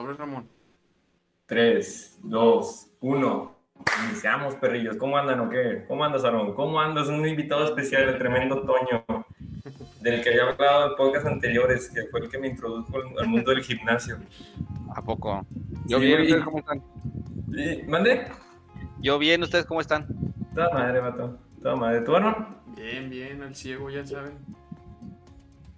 Sobre Ramón. 3, 2, 1. Iniciamos, perrillos. ¿Cómo andan o qué? ¿Cómo andas, Aaron? ¿Cómo andas? Un invitado especial, el tremendo Toño, del que había hablado en podcast anteriores, que fue el que me introdujo al mundo del gimnasio. ¿A poco? Yo bien, ¿ustedes cómo están? ¿Mande? Yo bien, ¿ustedes cómo están? Toda madre, vato. Toda madre. ¿Tú, Aaron? Bien, bien, al ciego, ya saben.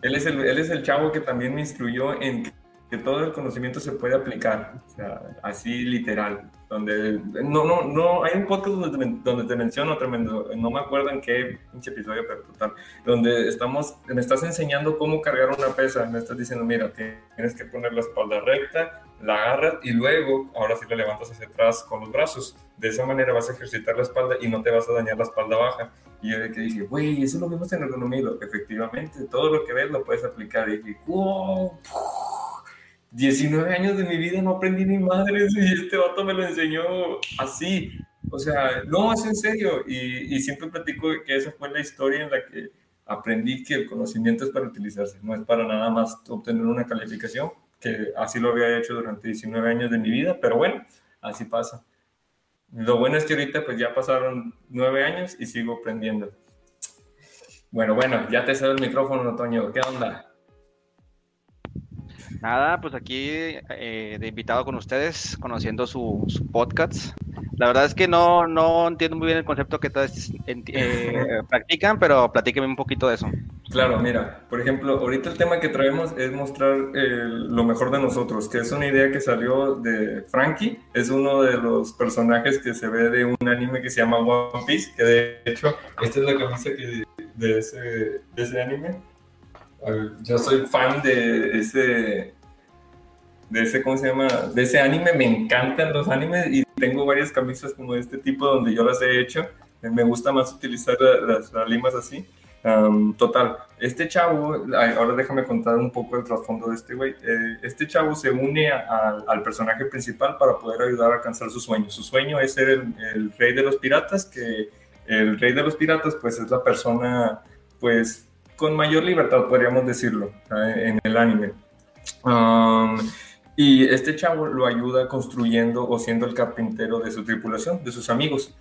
Él es, el, él es el chavo que también me instruyó en que todo el conocimiento se puede aplicar, o sea, así literal, donde no, no, no, hay un podcast donde, donde te menciono tremendo, no me acuerdo en qué pinche episodio, pero total, donde estamos, me estás enseñando cómo cargar una pesa, me estás diciendo, mira, tienes que poner la espalda recta, la agarras y luego, ahora sí la levantas hacia atrás con los brazos, de esa manera vas a ejercitar la espalda y no te vas a dañar la espalda baja. Y yo de que dije, güey, eso lo vimos en ergonomía, efectivamente, todo lo que ves lo puedes aplicar, y dije, wow, 19 años de mi vida no aprendí ni madres y este vato me lo enseñó así. O sea, no, es en serio. Y, siempre platico que esa fue la historia en la que aprendí que el conocimiento es para utilizarse, no es para nada más obtener una calificación, que así lo había hecho durante 19 años de mi vida, pero bueno, así pasa. Lo bueno es que ahorita pues ya pasaron 9 años y sigo aprendiendo. Bueno, bueno, ya te cedo el micrófono, Antonio. ¿Qué onda? Nada, pues aquí eh, de invitado con ustedes, conociendo su, podcast. La verdad es que no, no entiendo muy bien el concepto que todos eh, practican, pero platíqueme un poquito de eso. Claro, mira, por ejemplo, ahorita el tema que traemos es mostrar lo mejor de nosotros, que es una idea que salió de Frankie, es uno de los personajes que se ve de un anime que se llama One Piece, que de hecho, esta es la camisa que, de, ese, de ese anime yo soy fan de ese, de ese, ¿cómo se llama? De ese anime, me encantan los animes y tengo varias camisas como de este tipo donde yo las he hecho. Me gusta más utilizar las, limas así. total, este chavo, ahora déjame contar un poco el trasfondo de este güey. Eh, este chavo se une al personaje principal para poder ayudar a alcanzar su sueño. Su sueño es ser el, el, rey de los piratas, que el rey de los piratas pues es la persona pues con mayor libertad, podríamos decirlo, en el anime. Y este chavo lo ayuda construyendo o siendo el carpintero de su tripulación, de sus amigos.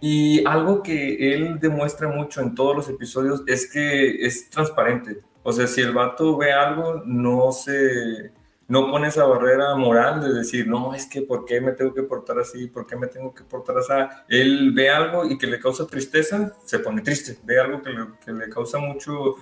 Y algo que él demuestra mucho en todos los episodios es que es transparente. O sea, si el vato ve algo, no se, no pone esa barrera moral de decir, no, es que ¿por qué me tengo que portar así? ¿Por qué me tengo que portar así? Él ve algo y que le causa tristeza, se pone triste. Ve algo que le, que le causa mucho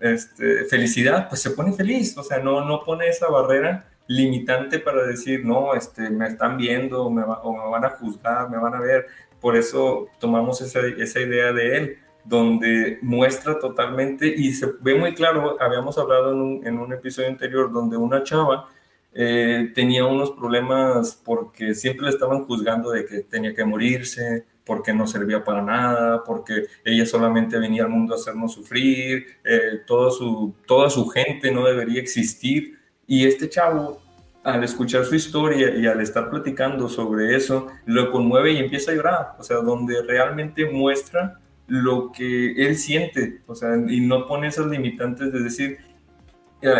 este, felicidad, pues se pone feliz. O sea, no, no pone esa barrera limitante para decir, no, este, me están viendo me o me van a juzgar, me van a ver. Por eso tomamos esa, esa idea de él donde muestra totalmente y se ve muy claro, habíamos hablado en un, en un episodio anterior donde una chava eh, tenía unos problemas porque siempre le estaban juzgando de que tenía que morirse, porque no servía para nada, porque ella solamente venía al mundo a hacernos sufrir, eh, su, toda su gente no debería existir. Y este chavo, al escuchar su historia y al estar platicando sobre eso, lo conmueve y empieza a llorar, o sea, donde realmente muestra lo que él siente, o sea, y no pone esas limitantes de decir,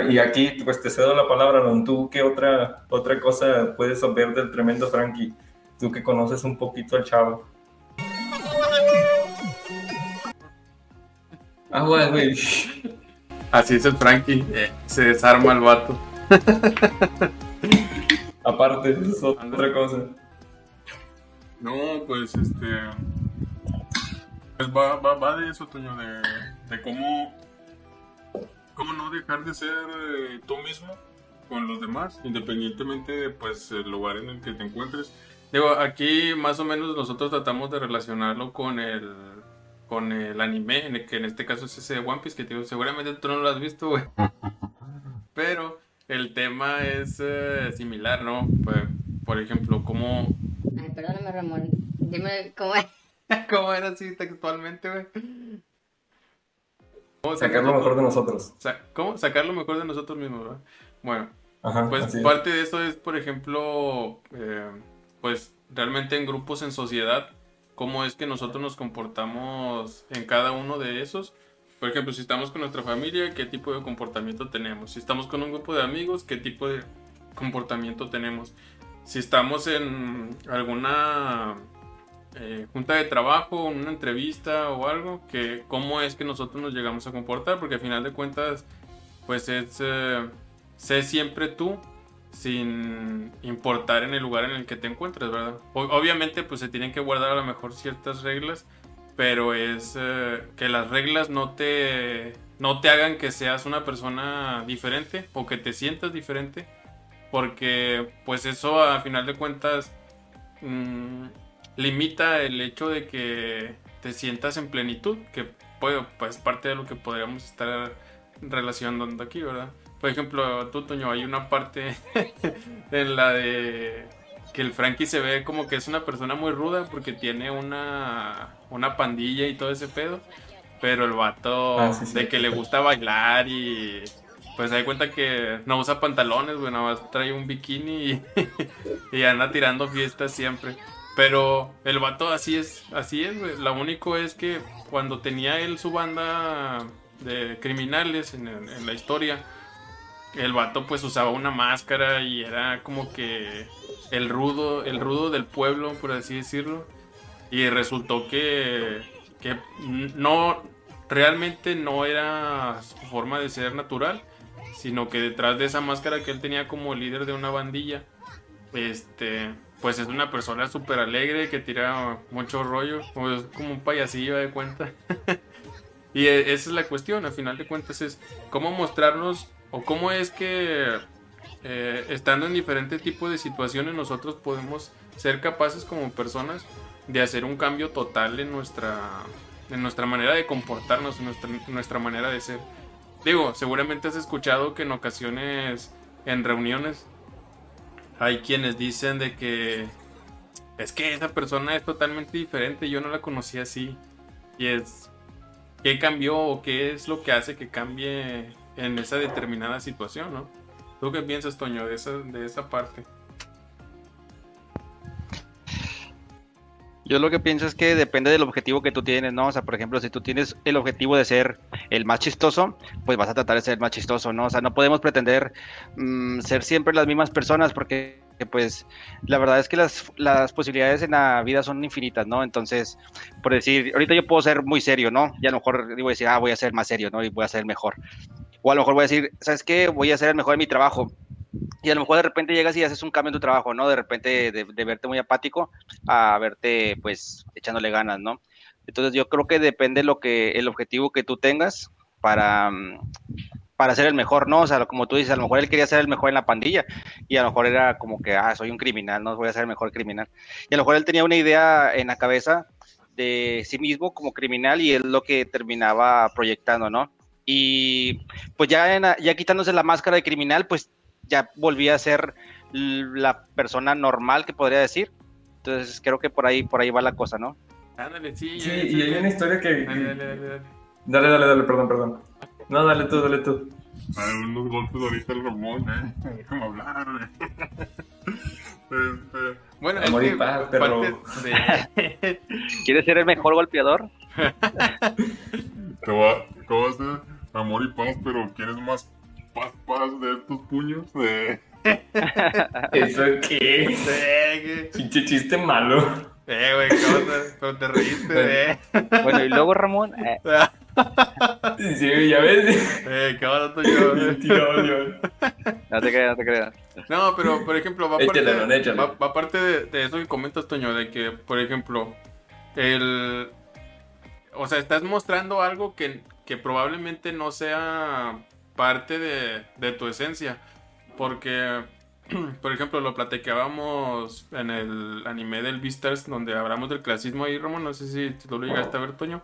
y aquí pues te cedo la palabra, Don, tú qué otra, otra cosa puedes saber del tremendo Frankie, tú que conoces un poquito al chavo. Agua, güey. Así es el Frankie, eh, se desarma el vato. Aparte, es otra cosa. No, pues este pues va, va, va de eso, Toño, de, de cómo, cómo no dejar de ser eh, tú mismo con los demás, independientemente de pues, el lugar en el que te encuentres. Digo, aquí más o menos nosotros tratamos de relacionarlo con el, con el anime, en que en este caso es ese One Piece, que digo, seguramente tú no lo has visto, güey. Pero el tema es eh, similar, ¿no? Pues, por ejemplo, cómo... Ay, perdóname, Ramón. Dime cómo es. ¿Cómo era así textualmente, güey? Sacar lo mejor de nosotros. ¿Cómo? Sacar lo mejor de nosotros mismos, ¿verdad? Bueno, pues parte de eso es, por ejemplo, eh, pues realmente en grupos en sociedad, cómo es que nosotros nos comportamos en cada uno de esos. Por ejemplo, si estamos con nuestra familia, ¿qué tipo de comportamiento tenemos? Si estamos con un grupo de amigos, ¿qué tipo de comportamiento tenemos. Si estamos en alguna eh, junta de trabajo, una entrevista o algo, que cómo es que nosotros nos llegamos a comportar, porque al final de cuentas, pues es eh, sé siempre tú sin importar en el lugar en el que te encuentres, ¿verdad? obviamente pues se tienen que guardar a lo mejor ciertas reglas, pero es eh, que las reglas no te, no te hagan que seas una persona diferente o que te sientas diferente, porque pues eso a final de cuentas mm, limita el hecho de que te sientas en plenitud, que puede, pues parte de lo que podríamos estar relacionando aquí, ¿verdad? Por ejemplo, tú, Toño, hay una parte en la de que el Frankie se ve como que es una persona muy ruda porque tiene una, una pandilla y todo ese pedo. Pero el vato ah, de que le gusta bailar y pues se da cuenta que no usa pantalones, güey, nada más trae un bikini y, y, anda tirando fiestas siempre. Pero el vato así es, así es, güey. Lo único es que cuando tenía él su banda de criminales en, la historia, el vato pues usaba una máscara y era como que el rudo, el rudo del pueblo, por así decirlo. Y resultó que, que no, realmente no era su forma de ser natural, sino que detrás de esa máscara que él tenía como líder de una bandilla, este, pues es una persona súper alegre que tira mucho rollo, como, como un payasillo de cuenta. y e, esa es la cuestión, al final de cuentas es cómo mostrarnos o cómo es que eh, estando en diferentes tipos de situaciones nosotros podemos ser capaces como personas de hacer un cambio total en nuestra, en nuestra manera de comportarnos, en nuestra, nuestra manera de ser. Digo, seguramente has escuchado que en ocasiones en reuniones hay quienes dicen de que es que esa persona es totalmente diferente, yo no la conocí así. Y es, ¿qué cambió o qué es lo que hace que cambie en esa determinada situación, ¿no? ¿Tú qué piensas, Toño, de esa, de esa parte? Yo lo que pienso es que depende del objetivo que tú tienes, ¿no? O sea, por ejemplo, si tú tienes el objetivo de ser el más chistoso, pues vas a tratar de ser el más chistoso, ¿no? O sea, no podemos pretender mm, ser siempre las mismas personas porque, pues, la verdad es que las, las, posibilidades en la vida son infinitas, ¿no? Entonces, por decir, ahorita yo puedo ser muy serio, ¿no? Y a lo mejor digo decir, ah, voy a ser más serio, ¿no? Y voy a ser mejor. O a lo mejor voy a decir, ¿sabes qué? Voy a ser el mejor en mi trabajo. Y a lo mejor de repente llegas y haces un cambio en tu trabajo, ¿no? De repente de, verte muy apático a verte, pues, echándole ganas, ¿no? Entonces yo creo que depende lo que, el objetivo que tú tengas para, para ser el mejor, ¿no? O sea, como tú dices, a lo mejor él quería ser el mejor en la pandilla y a lo mejor era como que, ah, soy un criminal, no voy a ser el mejor criminal. Y a lo mejor él tenía una idea en la cabeza de sí mismo como criminal y es lo que terminaba proyectando, ¿no? Y pues ya, ya quitándose la máscara de criminal, pues ya volvía a ser la persona normal que podría decir. Entonces creo que por ahí, por ahí va la cosa, ¿no? Déjale, sí. Sí, y hay una historia que... Dale, dale, dale, dale. Dale, dale, perdón, perdón. No, dale tú, dale tú. Hay unos golpes ahorita el Ramón, eh. Déjame hablar, este, bueno, Amor es que paz, pero... de... ¿Quieres ser el mejor golpeador? te va, ¿Cómo vas a ser? amor y paz, pero quieres más paz, paz de estos puños. De... ¿Eso qué? Pinche chiste malo. Eh, güey, ¿cómo te, pero te reíste, eh. Bueno, y luego Ramón. Eh. Sí, ya ves. Eh, qué barato yo. No te creas, no te creas. No, pero por ejemplo, va aparte, de, va, va aparte de, de, eso que comentas, Toño, de que, por ejemplo, el. O sea, estás mostrando algo que, que probablemente no sea parte de, tu esencia. Porque, por ejemplo, lo platicábamos en el anime del Beastars, donde hablamos del clasismo ahí, Romo. No sé si tú lo llegaste a ver, Toño.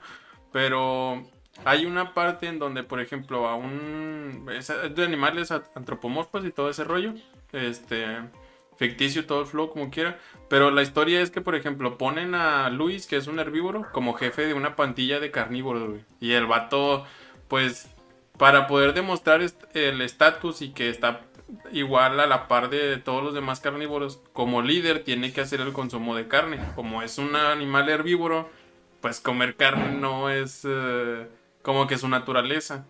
Pero hay una parte en donde, por ejemplo, a un. Es de animales antropomorfos y todo ese rollo. Este. Ficticio, todo el flow, como quiera. Pero la historia es que, por ejemplo, ponen a Luis, que es un herbívoro, como jefe de una pantilla de carnívoros, Y el vato, pues, para poder demostrar el estatus y que está igual a la par de todos los demás carnívoros, como líder tiene que hacer el consumo de carne. Como es un animal herbívoro, pues comer carne no es eh, como que su naturaleza.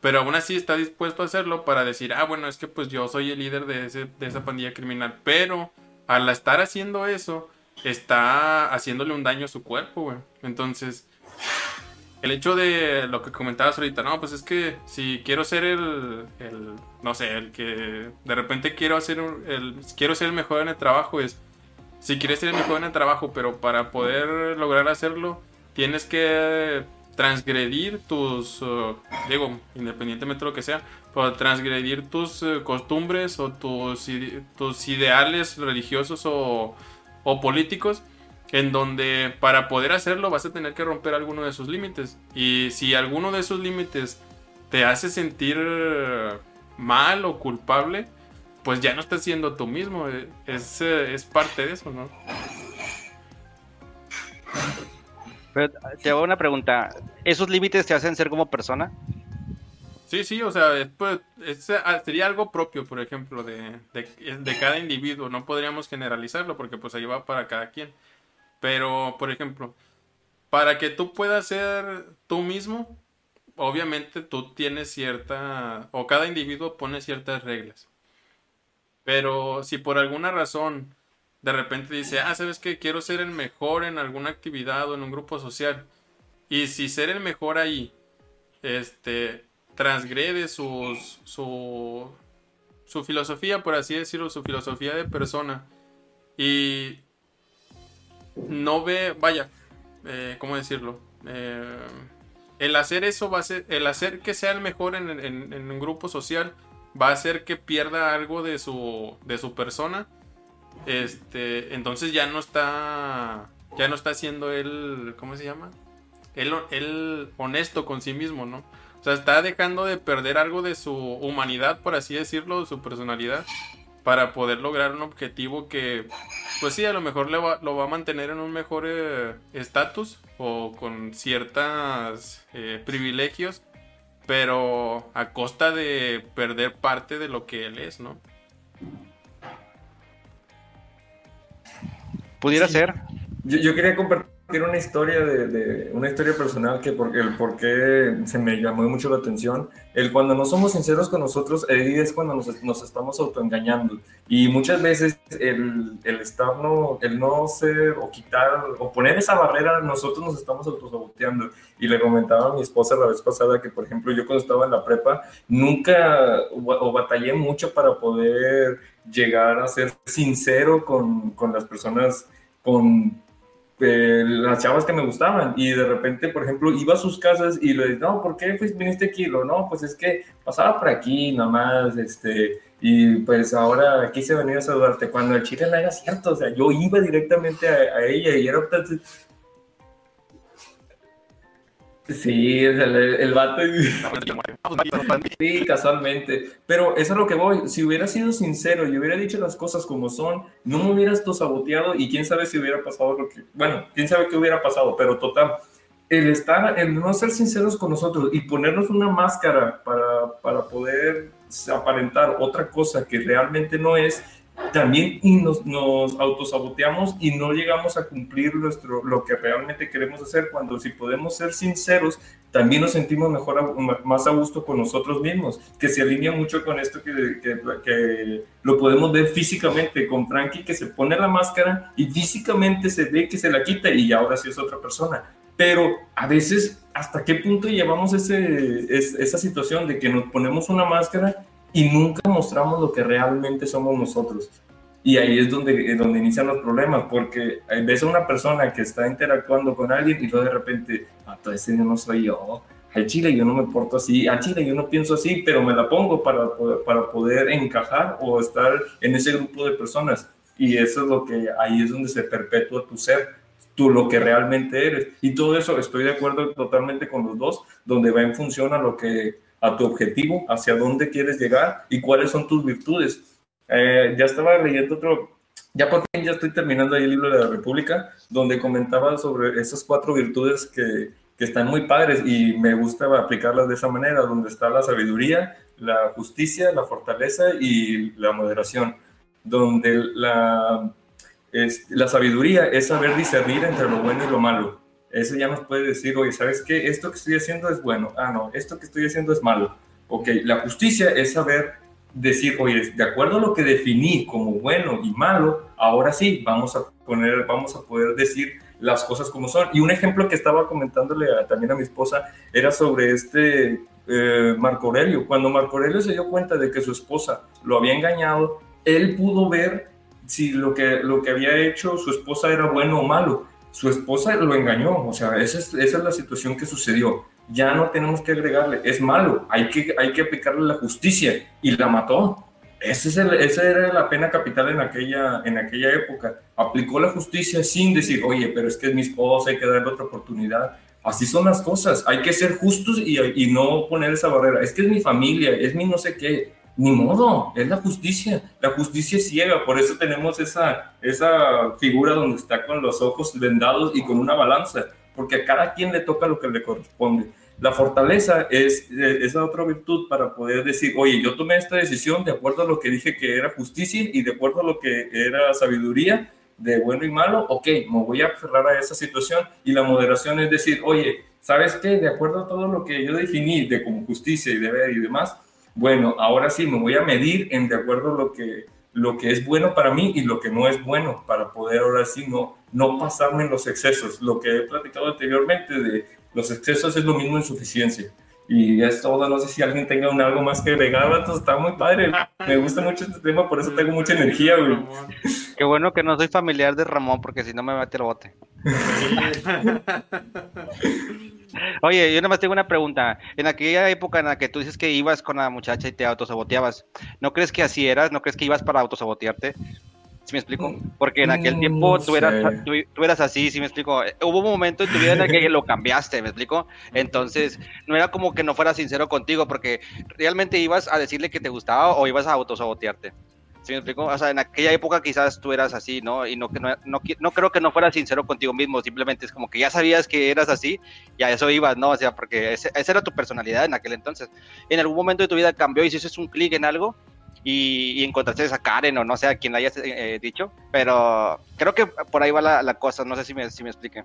pero aún así está dispuesto a hacerlo para decir, ah, bueno, es que pues yo soy el líder de, ese, de esa pandilla criminal, pero al estar haciendo eso, está haciéndole un daño a su cuerpo, güey. Entonces, el hecho de lo que comentabas ahorita, no, pues es que si quiero ser el, no sé, el que de repente quiero hacer el, quiero ser el mejor en el trabajo es, si quieres ser el mejor en el trabajo, pero para poder lograr hacerlo, tienes que transgredir tus, uh, digo, independientemente de lo que sea, pero transgredir tus uh, costumbres o tus, tus ideales religiosos o políticos en donde para poder hacerlo vas a tener que romper alguno de esos límites. Y si alguno de esos límites te hace sentir mal o culpable, pues ya no estás siendo tú mismo. Es, es parte de eso, ¿no? Pero te hago una pregunta. ¿Esos límites te hacen ser como persona? Sí, sí, o sea, pues, ah, sería algo propio, por ejemplo, de, de, de, cada individuo. No podríamos generalizarlo porque pues ahí va para cada quien. Pero, por ejemplo, para que tú puedas ser tú mismo, obviamente tú tienes cierta, o cada individuo pone ciertas reglas. Pero si por alguna razón de repente dice, ah, sabes que quiero ser el mejor en alguna actividad o en un grupo social, y si ser el mejor ahí, este, transgrede sus, su, su filosofía, por así decirlo, su filosofía de persona, no ve, vaya, eh, ¿cómo decirlo? Eh, el hacer eso va a ser, el hacer que sea el mejor en, un grupo social va a hacer que pierda algo de su, de su persona. Este, entonces ya no está, ya no está siendo él, ¿cómo se llama? Él, él honesto con sí mismo, ¿no? O sea, está dejando de perder algo de su humanidad, por así decirlo, de su personalidad, para poder lograr un objetivo que, pues sí, a lo mejor lo va a mantener en un mejor eh, estatus o con ciertos eh, privilegios, pero a costa de perder parte de lo que él es, ¿no? Pudiera ser. Yo, yo, quería compartir era una historia de, una historia personal que porque el por qué se me llamó mucho la atención. El cuando no somos sinceros con nosotros, ahí es cuando nos, nos estamos autoengañando. Y muchas veces el, el estar no, el no ser o quitar o poner esa barrera, nosotros nos estamos autosaboteando. Y le comentaba a mi esposa la vez pasada que, por ejemplo, yo cuando estaba en la prepa, nunca o, o batallé mucho para poder llegar a ser sincero con, con las personas con las chavas que me gustaban y de repente, por ejemplo, iba a sus casas y le dije, no, ¿por qué pues, viniste aquí? no, pues es que pasaba por aquí nomás, este, y pues ahora quise venir a saludarte cuando el chile no era cierto, o sea, yo iba directamente a, a ella y era Sí, el, el, vato. Sí, casualmente. Pero eso es lo que voy. Si hubiera sido sincero y hubiera dicho las cosas como son, no me hubieras tú saboteado y quién sabe si hubiera pasado lo que. Bueno, quién sabe qué hubiera pasado, pero total. El estar, el no ser sinceros con nosotros y ponernos una máscara para, para poder aparentar otra cosa que realmente no es, también y nos, nos, autosaboteamos y no llegamos a cumplir nuestro, lo que realmente queremos hacer, cuando si podemos ser sinceros, también nos sentimos mejor, más a gusto con nosotros mismos, que se alinea mucho con esto que, que, lo podemos ver físicamente con Frankie, que se pone la máscara y físicamente se ve que se la quita y ahora sí es otra persona. Pero a veces, ¿hasta qué punto llevamos ese, esa situación de que nos ponemos una máscara y nunca mostramos lo que realmente somos nosotros. Y ahí es donde, donde inician los problemas, porque ves a una persona que está interactuando con alguien y luego de repente, ah, ese no soy yo, al chile yo no me porto así, al chile yo no pienso así, pero me la pongo para, para poder encajar o estar en ese grupo de personas. Y eso es lo que ahí es donde se perpetúa tu ser, tú lo que realmente eres. Y todo eso estoy de acuerdo totalmente con los dos, donde va en función a lo que a tu objetivo, hacia dónde quieres llegar y cuáles son tus virtudes. Eh, ya estaba leyendo otro, ya por ya estoy terminando ahí el libro de la República, donde comentaba sobre esas cuatro virtudes que, que están muy padres y me gusta aplicarlas de esa manera, donde está la sabiduría, la justicia, la fortaleza y la moderación, donde la, la sabiduría es saber discernir entre lo bueno y lo malo eso ya nos puede decir, oye, ¿sabes qué? Esto que estoy haciendo es bueno. Ah, no, esto que estoy haciendo es malo. Ok, la justicia es saber decir, oye, de acuerdo a lo que definí como bueno y malo, ahora sí, vamos a poner, vamos a poder decir las cosas como son. Y un ejemplo que estaba comentándole también a mi esposa era sobre este eh, Marco Aurelio. Cuando Marco Aurelio se dio cuenta de que su esposa lo había engañado, él pudo ver si lo que, lo que había hecho su esposa era bueno o malo. Su esposa lo engañó, o sea, esa es, la situación que sucedió ya no tenemos que agregarle, es malo, hay que, hay que aplicarle la justicia y la mató. Ese es esa era la pena capital en aquella, en aquella época. Aplicó la justicia sin decir, oye, pero es que es mi esposa, hay que darle otra oportunidad. Así son las cosas, hay que ser justos y, y no poner esa barrera. Es que es mi familia, es mi no sé qué. Ni modo, es la justicia. La justicia es ciega, por eso tenemos esa, esa figura donde está con los ojos vendados y con una balanza porque a cada quien le toca lo que le corresponde. La fortaleza es esa otra virtud para poder decir, oye, yo tomé esta decisión de acuerdo a lo que dije que era justicia y de acuerdo a lo que era sabiduría, de bueno y malo, ok, me voy a aferrar a esa situación y la moderación es decir, oye, ¿sabes qué? De acuerdo a todo lo que yo definí de como justicia y deber y demás, bueno, ahora sí me voy a medir en de acuerdo a lo que lo que es bueno para mí y lo que no es bueno para poder ahora sí no, no pasarme en los excesos. Lo que he platicado anteriormente de los excesos es lo mismo insuficiencia. Y es todo, no sé si alguien tenga un algo más que agregar, entonces está muy padre. Me gusta mucho este tema, por eso tengo mucha energía, güey. Qué bueno que no soy familiar de Ramón, porque si no me mete el bote. Oye, yo nada más tengo una pregunta. En aquella época en la que tú dices que ibas con la muchacha y te autosaboteabas, ¿no crees que así eras? ¿No crees que ibas para autosabotearte? ¿Sí me explico? Porque en aquel tiempo tú eras, tú, eras así, ¿sí me explico? Hubo un momento en tu vida en el que lo cambiaste, ¿me explico? Entonces, no era como que no fuera sincero contigo, porque realmente ibas a decirle que te gustaba o ibas a autosabotearte. ¿Sí me explico? O sea, en aquella época quizás tú eras así, ¿no? Y no, no, no, no creo que no fueras sincero contigo mismo, simplemente es como que ya sabías que eras así y a eso ibas, ¿no? O sea, porque esa era tu personalidad en aquel entonces. En algún momento de tu vida cambió y hiciste un clic en algo y, encontraste esa Karen o no sé a quién la hayas eh, dicho, pero creo que por ahí va la, cosa, no sé si me, si me explique.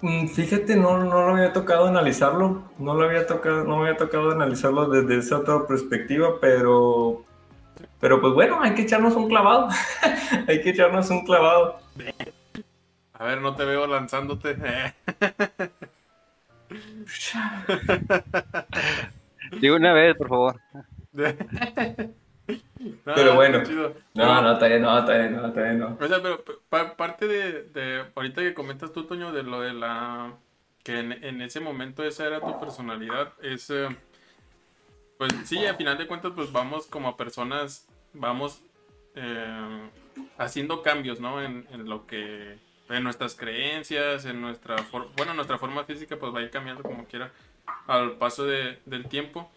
Mm, fíjate, no, no lo había tocado analizarlo, no lo había tocado, no me había tocado analizarlo desde esa otra perspectiva, pero pero pues bueno, hay que echarnos un clavado. hay que echarnos un clavado. A ver, no te veo lanzándote. Digo una vez, por favor. pero bueno. No, no, está bien, no, está bien, no, está bien, no. O sea, pero parte de, de, ahorita que comentas tú, Toño, de lo de la... que en, en ese momento esa era tu personalidad, es... Eh, pues sí, a final de cuentas, pues vamos como personas, vamos eh, haciendo cambios, ¿no? En, lo que, en nuestras creencias, en nuestra, bueno, nuestra forma física, pues va a ir cambiando como quiera al paso del tiempo.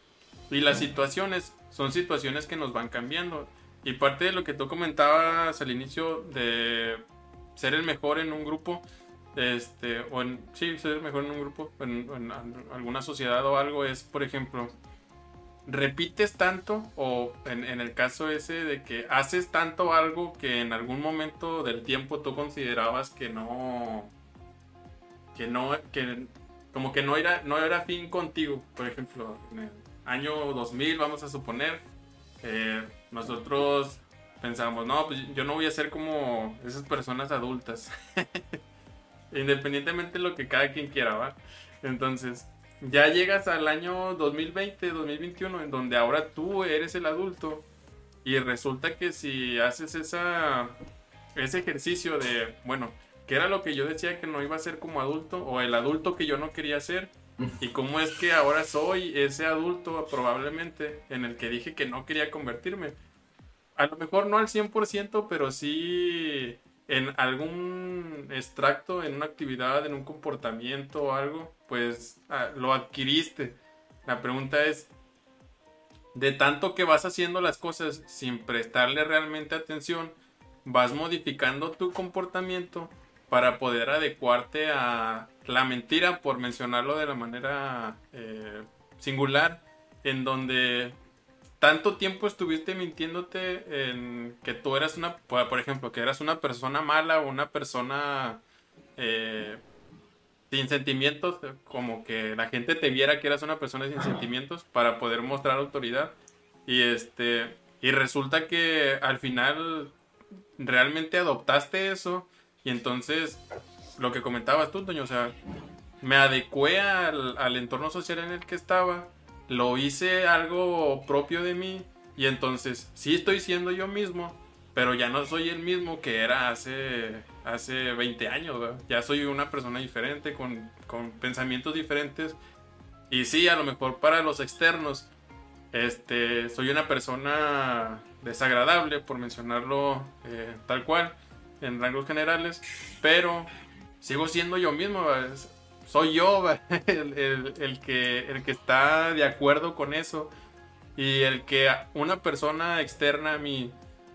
Y las situaciones son situaciones que nos van cambiando. Y parte de lo que tú comentabas al inicio de ser el mejor en un grupo, este, o en, sí, ser el mejor en un grupo, en alguna sociedad o algo, es, por ejemplo, repites tanto o en, el caso ese de que haces tanto algo que en algún momento del tiempo tú considerabas que no que no que como que no era no era fin contigo. Por ejemplo en el año 2000 vamos a suponer nosotros pensamos no pues yo no voy a ser como esas personas adultas independientemente de lo que cada quien quiera va entonces ya llegas al año 2020, 2021, en donde ahora tú eres el adulto y resulta que si haces esa, ese ejercicio de, bueno, ¿qué era lo que yo decía que no iba a ser como adulto o el adulto que yo no quería ser? ¿Y cómo es que ahora soy ese adulto probablemente en el que dije que no quería convertirme? A lo mejor no al 100%, pero sí en algún extracto, en una actividad, en un comportamiento o algo, pues ah, lo adquiriste. La pregunta es, de tanto que vas haciendo las cosas sin prestarle realmente atención, vas modificando tu comportamiento para poder adecuarte a la mentira, por mencionarlo de la manera eh, singular, en donde tanto tiempo estuviste mintiéndote en que tú eras una, por ejemplo, que eras una persona mala o una persona, eh, sin sentimientos, como que la gente te viera que eras una persona sin sentimientos para poder mostrar autoridad. Y este y resulta que al final realmente adoptaste eso y entonces lo que comentabas tú, Toño, o sea, me adecué al entorno social en el que estaba, lo hice algo propio de mí y entonces sí estoy siendo yo mismo, pero ya no soy el mismo que era hace, hace 20 años, ya soy una persona diferente, con, con, pensamientos diferentes. Y sí, a lo mejor para los externos, este, soy una persona desagradable, por mencionarlo eh, tal cual, en rangos generales, pero sigo siendo yo mismo, soy yo el, el, el, que, el que está de acuerdo con eso. Y el que una persona externa a mí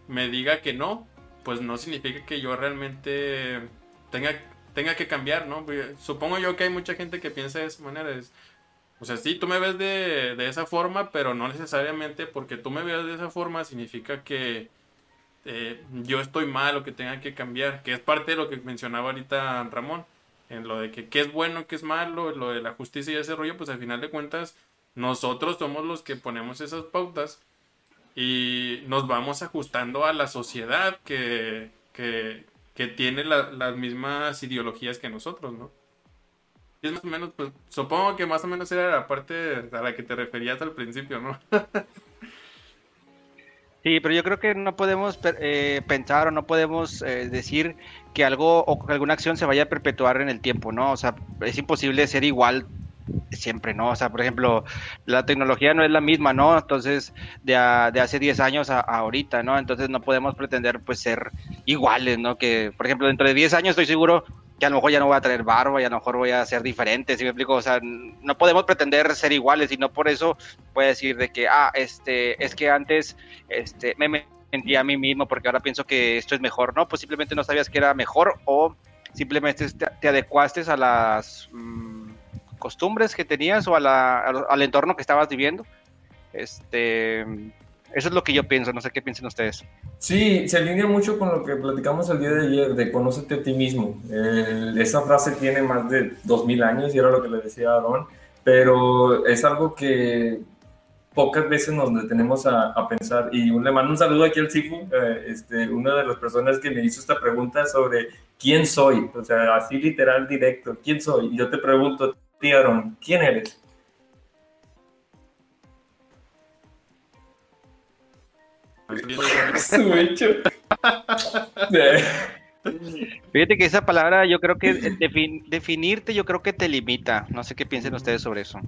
me diga que no, pues no significa que yo realmente tenga, tenga que cambiar, ¿no? Supongo yo que hay mucha gente que piensa de esa manera. Es, o sea, sí, tú me ves de, de, esa forma, pero no necesariamente porque tú me veas de esa forma significa que eh, yo estoy mal o que tenga que cambiar, que es parte de lo que mencionaba ahorita Ramón, en lo de que qué es bueno, qué es malo, lo de la justicia y ese rollo, pues al final de cuentas nosotros somos los que ponemos esas pautas y nos vamos ajustando a la sociedad que, que, que tiene la, las mismas ideologías que nosotros, ¿no? Y es más o menos, pues supongo que más o menos era la parte a la que te referías al principio, ¿no? Sí, pero yo creo que no podemos eh, pensar o no podemos eh, decir que algo o que alguna acción se vaya a perpetuar en el tiempo, ¿no? O sea, es imposible ser igual siempre, ¿no? O sea, por ejemplo, la tecnología no es la misma, ¿no? Entonces, de, de hace 10 años a, ahorita, ¿no? Entonces no podemos pretender, pues, ser iguales, ¿no? Que, por ejemplo, dentro de 10 años estoy seguro que a lo mejor ya no voy a traer barba y a lo mejor voy a ser diferente, ¿sí me explico? O sea, no podemos pretender ser iguales y no por eso puede decir de que, ah, este, es que antes, este, me mentí a mí mismo porque ahora pienso que esto es mejor, ¿no? Pues simplemente no sabías que era mejor o simplemente te, te adecuaste a las... Mmm, costumbres que tenías o a la, al entorno que estabas viviendo. Este, eso es lo que yo pienso, no sé qué piensan ustedes. Sí, se alinea mucho con lo que platicamos el día de ayer, de conócete a ti mismo. esa frase tiene más de 2000 años y era lo que le decía a Aaron, pero es algo que pocas veces nos detenemos a, a pensar. Y le mando un saludo aquí al Sifu, eh, este, una de las personas que me hizo esta pregunta sobre quién soy, o sea, así literal, directo, quién soy. Y yo te pregunto, Aaron, ¿quién eres? Fíjate que esa palabra yo creo que definirte yo creo que te limita. No sé qué piensen ustedes sobre eso.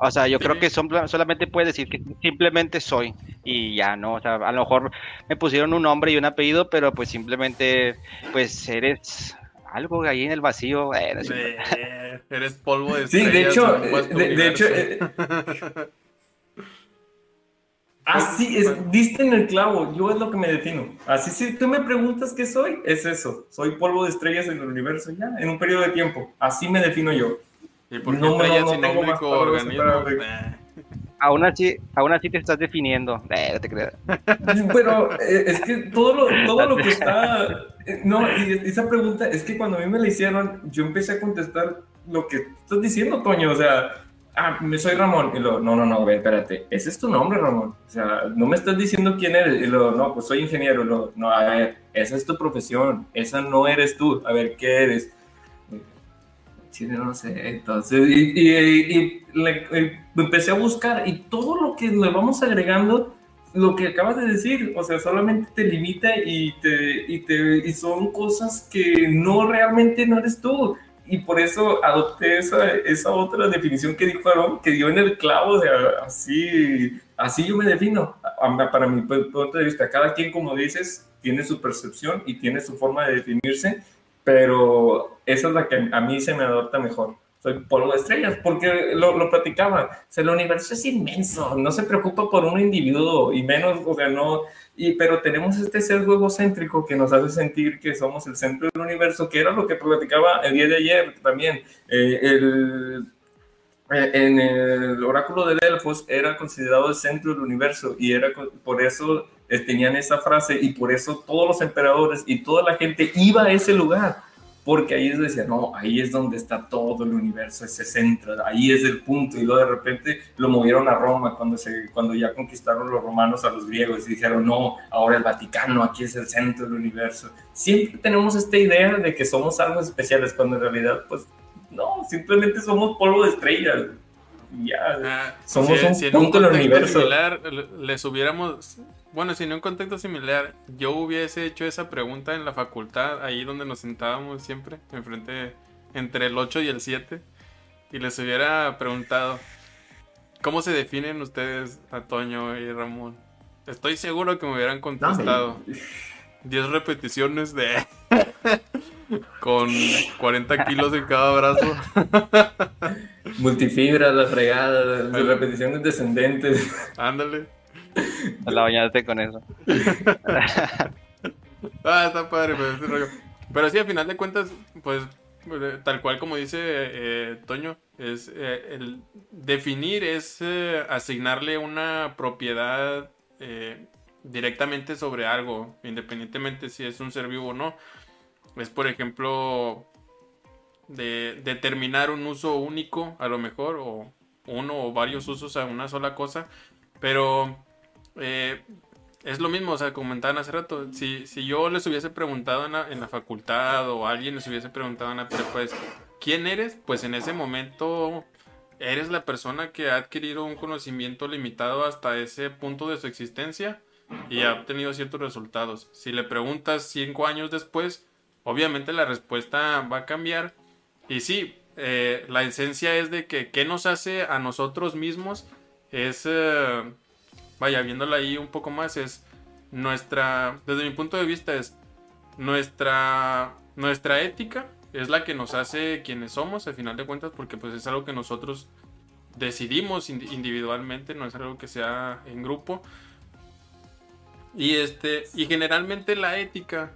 O sea, yo creo que son, solamente puedes decir que simplemente soy y ya, ¿no? O sea, a lo mejor me pusieron un nombre y un apellido, pero pues simplemente pues eres algo ahí en el vacío. Eh, eres polvo de Sí, de hecho, de, de, hecho. Eh, así es, diste en el clavo, yo es lo que me defino. Así si tú me preguntas qué soy, es eso. Soy polvo de estrellas en el universo ya, en un periodo de tiempo. Así me defino yo. ¿Y por qué no, estrellas no, no, no tengo organismo? Aún así, aún así te estás definiendo. Eh, no te creas. Pero eh, es que todo lo, todo lo que está. Eh, no, y esa pregunta es que cuando a mí me la hicieron, yo empecé a contestar lo que estás diciendo, Toño. O sea, ah, soy Ramón. Y lo, no, no, no, espérate. Ese es tu nombre, Ramón. O sea, no me estás diciendo quién eres. Y lo, no, pues soy ingeniero. Lo, no, a ver, esa es tu profesión. Esa no eres tú. A ver, ¿qué eres? no sé. Entonces, y, empecé a buscar y todo lo que le vamos agregando, lo que acabas de decir, o sea, solamente te limita y, te, y, te, y son cosas que no realmente no eres tú. Y por eso adopté esa, esa otra definición que dijo Aaron, que dio en el clavo, así, así yo me defino, para mi punto de vista. Cada quien, como dices, tiene su percepción y tiene su forma de definirse pero esa es la que a mí se me adopta mejor. Soy polvo de estrellas, porque lo, lo platicaba. O sea, el universo es inmenso, no se preocupa por un individuo y menos, o sea, no. Y, pero tenemos este ser egocéntrico que nos hace sentir que somos el centro del universo, que era lo que platicaba el día de ayer también. Eh, el, eh, en el oráculo de Delfos era considerado el centro del universo y era por eso tenían esa frase y por eso todos los emperadores y toda la gente iba a ese lugar, porque ahí es decía, no, ahí es donde está todo el universo, ese centro, ahí es el punto, y luego de repente lo movieron a Roma cuando, se, cuando ya conquistaron los romanos a los griegos y dijeron, no, ahora el Vaticano, aquí es el centro del universo. Siempre tenemos esta idea de que somos algo especiales, cuando en realidad, pues, no, simplemente somos polvo de estrellas. Ya, Ah, somos si- un si en punto del contexto universo. similar, le- les hubiéramos, bueno, si en un contexto similar, yo hubiese hecho esa pregunta en la facultad, ahí donde nos sentábamos siempre, enfrente, entre el 8 y el 7, y les hubiera preguntado, ¿cómo se definen ustedes, Antonio y Ramón? Estoy seguro que me hubieran contestado 10 repeticiones de... con 40 kilos en cada brazo. Multifibra, la fregada, de repeticiones descendentes. Ándale. La bañaste con eso. Ah, está padre, pero. Pero sí, al final de cuentas, pues, eh, tal cual como dice eh, Toño, es eh, el definir es eh, asignarle una propiedad eh, directamente sobre algo, independientemente si es un ser vivo o no. Es, por ejemplo, de determinar un uso único, a lo mejor, o uno o varios usos a una sola cosa, pero eh, es lo mismo, o sea, comentaban hace rato, si, si yo les hubiese preguntado en la, en la facultad o alguien les hubiese preguntado en la prepa, pues, ¿quién eres? Pues en ese momento eres la persona que ha adquirido un conocimiento limitado hasta ese punto de su existencia y ha obtenido ciertos resultados. Si le preguntas cinco años después, obviamente la respuesta va a cambiar. Y sí, eh, la esencia es de que qué nos hace a nosotros mismos es... eh, vaya, viéndola ahí un poco más, es nuestra, desde mi punto de vista, es nuestra, nuestra ética, es la que nos hace quienes somos, al final de cuentas, porque pues es algo que nosotros decidimos indi- individualmente, no es algo que sea en grupo. Y este, y generalmente la ética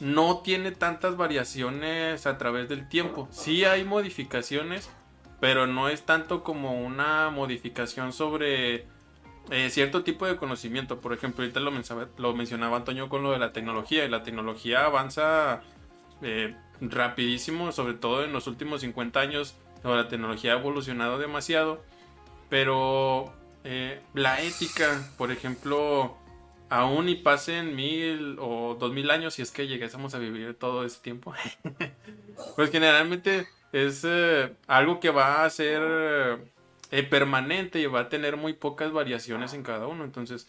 no tiene tantas variaciones a través del tiempo. Sí hay modificaciones, pero no es tanto como una modificación sobre eh, cierto tipo de conocimiento. Por ejemplo, ahorita lo mencionaba, lo mencionaba Antonio con lo de la tecnología. Y la tecnología avanza eh, rapidísimo, sobre todo en los últimos 50 años. La tecnología ha evolucionado demasiado. Pero eh, la ética, por ejemplo, aún y pasen mil o dos mil años, si es que llegásemos a vivir todo ese tiempo, pues generalmente es eh, algo que va a ser eh, permanente y va a tener muy pocas variaciones en cada uno. Entonces,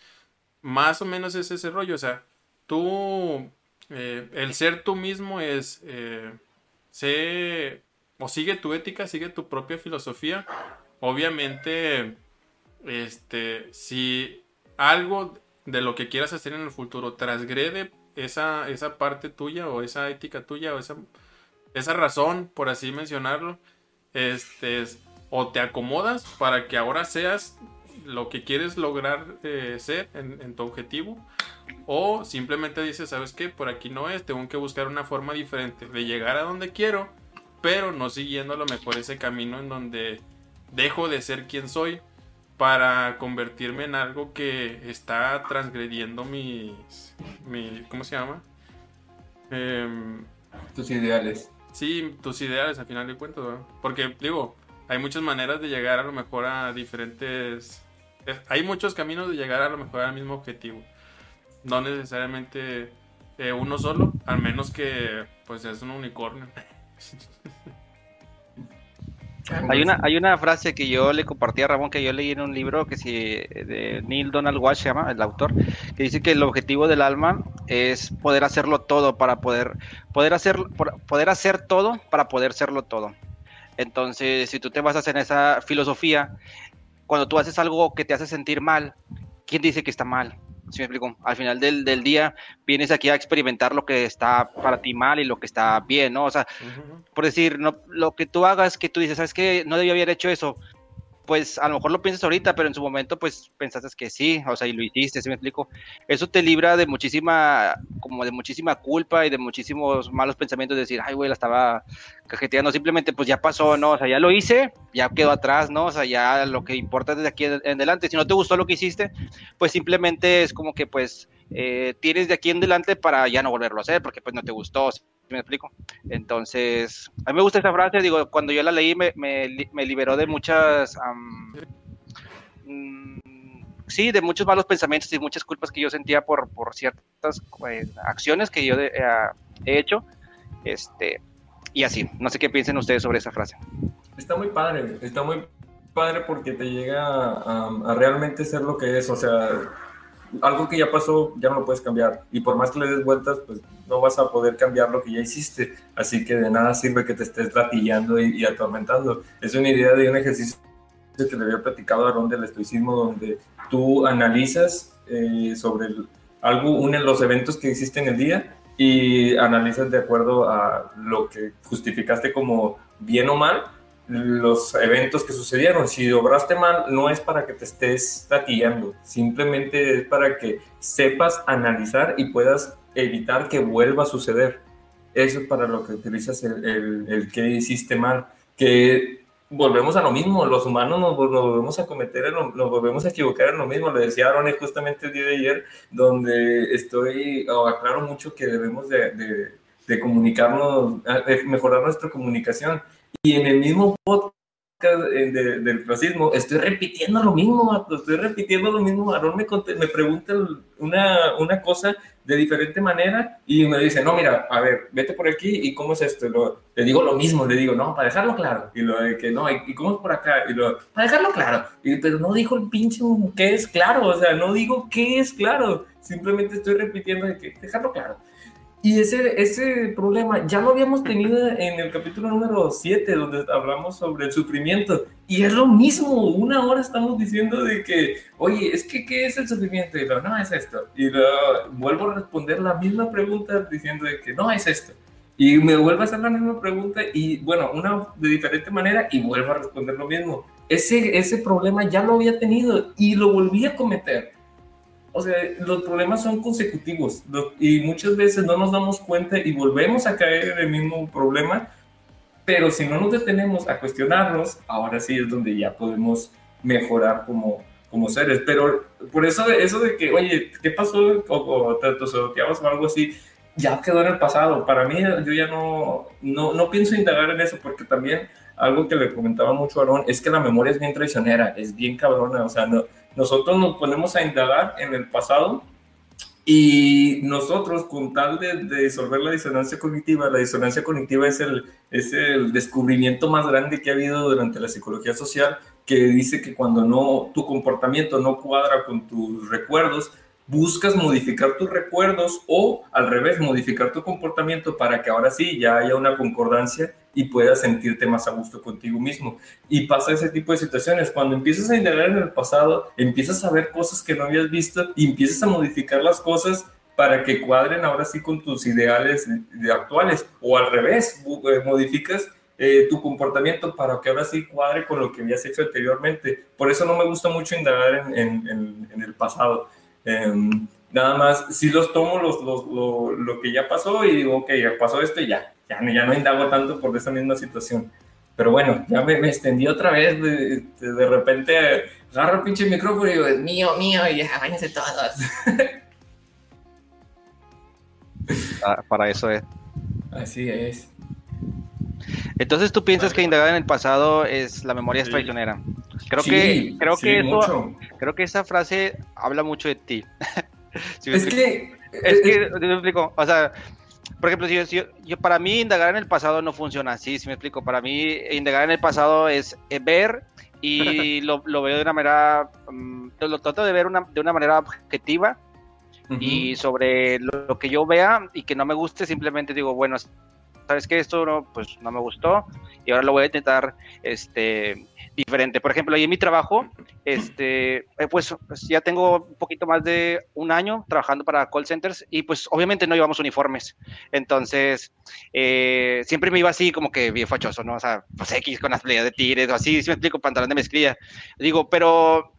más o menos es ese rollo. O sea, tú, eh, el ser tú mismo es, sé, o sigue tu ética, sigue tu propia filosofía. Obviamente, este, si algo de lo que quieras hacer en el futuro transgrede esa, esa parte tuya o esa ética tuya o esa, esa razón, por así mencionarlo, este, es- o te acomodas para que ahora seas lo que quieres lograr eh, ser en, tu objetivo, o simplemente dices, ¿sabes qué? Por aquí no es, tengo que buscar una forma diferente de llegar a donde quiero, pero no siguiendo a lo mejor ese camino en donde dejo de ser quien soy para convertirme en algo que está transgrediendo mis, mi, ¿cómo se llama? Em, Tus ideales. Sí, tus ideales al final de cuentas, ¿verdad? Porque digo, hay muchas maneras de llegar a lo mejor a diferentes... eh, Hay muchos caminos de llegar a lo mejor al mismo objetivo. No necesariamente eh, uno solo, al menos que pues es un unicornio. Hay una, hay una frase que yo le compartí a Ramón que yo leí en un libro que si de Neil Donald Walsh llama, el autor, que dice que el objetivo del alma es poder hacerlo todo para poder, poder hacer, poder hacer todo para poder serlo todo. Entonces, si tú te basas en esa filosofía, cuando tú haces algo que te hace sentir mal, ¿quién dice que está mal? ¿Sí me explico? Al final del, del día vienes aquí a experimentar lo que está para ti mal y lo que está bien, ¿no? O sea, por decir, no, lo que tú hagas, que tú dices, ¿sabes qué? No debía haber hecho eso. Pues a lo mejor lo piensas ahorita, pero en su momento, pues pensaste que sí, o sea, y lo hiciste, ¿sí me explico? Eso te libra de muchísima, como de muchísima culpa y de muchísimos malos pensamientos de decir, ay, güey, la estaba cajeteando, simplemente pues ya pasó, ¿no? O sea, ya lo hice, ya quedó atrás, ¿no? O sea, ya lo que importa desde aquí en adelante. Si no te gustó lo que hiciste, pues simplemente es como que, pues, eh, tienes de aquí en adelante para ya no volverlo a hacer, porque pues no te gustó, me explico? Entonces, a mí me gusta esta frase, digo, cuando yo la leí me, me, liberó de muchas... Um, sí, de muchos malos pensamientos y muchas culpas que yo sentía por, por ciertas pues, acciones que yo eh, he hecho. Este, y así, no sé qué piensen ustedes sobre esa frase. Está muy padre, está muy padre porque te llega a, realmente ser lo que es, o sea, algo que ya pasó ya no lo puedes cambiar y por más que le des vueltas, pues no vas a poder cambiar lo que ya hiciste, así que de nada sirve que te estés latillando y, atormentando. Es una idea de un ejercicio que le había platicado a Ron del estoicismo, donde tú analizas eh, sobre algo, unen los eventos que existen en el día y analizas de acuerdo a lo que justificaste como bien o mal los eventos que sucedieron. Si obraste mal, no es para que te estés taquillando, simplemente es para que sepas analizar y puedas evitar que vuelva a suceder. Eso es para lo que utilizas el, el, el que hiciste mal. Que volvemos a lo mismo, los humanos nos, volvemos a cometer, nos volvemos a equivocar en lo mismo. Le decía Aaron justamente el día de ayer, donde estoy, aclaro mucho que debemos de, de, de comunicarnos, de mejorar nuestra comunicación. Y en el mismo podcast eh, del racismo, estoy repitiendo lo mismo, estoy repitiendo lo mismo. Aaron me, me pregunta una, una cosa de diferente manera y me dice, no, mira, a ver, vete por aquí y cómo es esto. lo, le digo lo mismo, le digo, no, para dejarlo claro. Y lo de que no, y, cómo es por acá. Y lo, para dejarlo claro. Y, pero no dijo el pinche qué es claro, o sea, no digo qué es claro. Simplemente estoy repitiendo de que dejarlo claro. Y ese, ese problema ya lo habíamos tenido en el capítulo número 7, donde hablamos sobre el sufrimiento. Y es lo mismo, una hora estamos diciendo de que, oye, es que, ¿qué es el sufrimiento? Y lo, no, es esto. Y lo, vuelvo a responder la misma pregunta diciendo de que no, es esto. Y me vuelvo a hacer la misma pregunta y, bueno, una de diferente manera y vuelvo a responder lo mismo. Ese, ese problema ya lo había tenido y lo volví a cometer o sea, los problemas son consecutivos y muchas veces no nos damos cuenta y volvemos a caer en el mismo problema, pero si no nos detenemos a cuestionarnos, ahora sí es donde ya podemos mejorar como, como seres. Pero por eso, eso de que, oye, ¿qué pasó? O, o te o algo así, ya quedó en el pasado. Para mí, yo ya no, no, no pienso indagar en eso porque también algo que le comentaba mucho a Aaron es que la memoria es bien traicionera, es bien cabrona, o sea, no nosotros nos ponemos a indagar en el pasado y nosotros, con tal de, disolver la disonancia cognitiva, la disonancia cognitiva es el, es el descubrimiento más grande que ha habido durante la psicología social, que dice que cuando no, tu comportamiento no cuadra con tus recuerdos, buscas modificar tus recuerdos o al revés, modificar tu comportamiento para que ahora sí ya haya una concordancia y puedas sentirte más a gusto contigo mismo. Y pasa ese tipo de situaciones. Cuando empiezas a integrar en el pasado, empiezas a ver cosas que no habías visto y empiezas a modificar las cosas para que cuadren ahora sí con tus ideales actuales. O al revés, eh, modificas eh, tu comportamiento para que ahora sí cuadre con lo que habías hecho anteriormente. Por eso no me gusta mucho indagar en el pasado Em, nada más, si los tomo los, los, lo, que ya pasó y digo, ok, ya pasó esto y ya, ya, ya no indago tanto por esa misma situación. Pero bueno, ya me, extendí otra vez, de, de, repente agarro el pinche micrófono y digo, es mío, mío, y ya, váyanse todos. Ah, para eso es. Así es. Entonces tú piensas que indagar en el pasado es la memoria es traicionera. Creo que creo que eso, creo que esa frase habla mucho de ti. es que es que eh, me explico, o sea, por ejemplo, si yo, para mí indagar en el pasado no funciona así, si me explico, para mí indagar en el pasado es eh, ver y lo, veo de una manera, mm, lo trato de ver de una manera objetiva y sobre lo, que yo vea y que no me guste, simplemente digo, bueno, sabes que esto no, pues no me gustó y ahora lo voy a intentar, este, diferente. Por ejemplo, ahí en mi trabajo, este, eh, pues, pues, ya tengo un poquito más de un año trabajando para call centers y pues obviamente no llevamos uniformes. Entonces, eh, siempre me iba así como que bien fachoso, ¿no? O sea, pues X con las playas de tigres o así, si me explico, pantalón de mezclilla. Digo, pero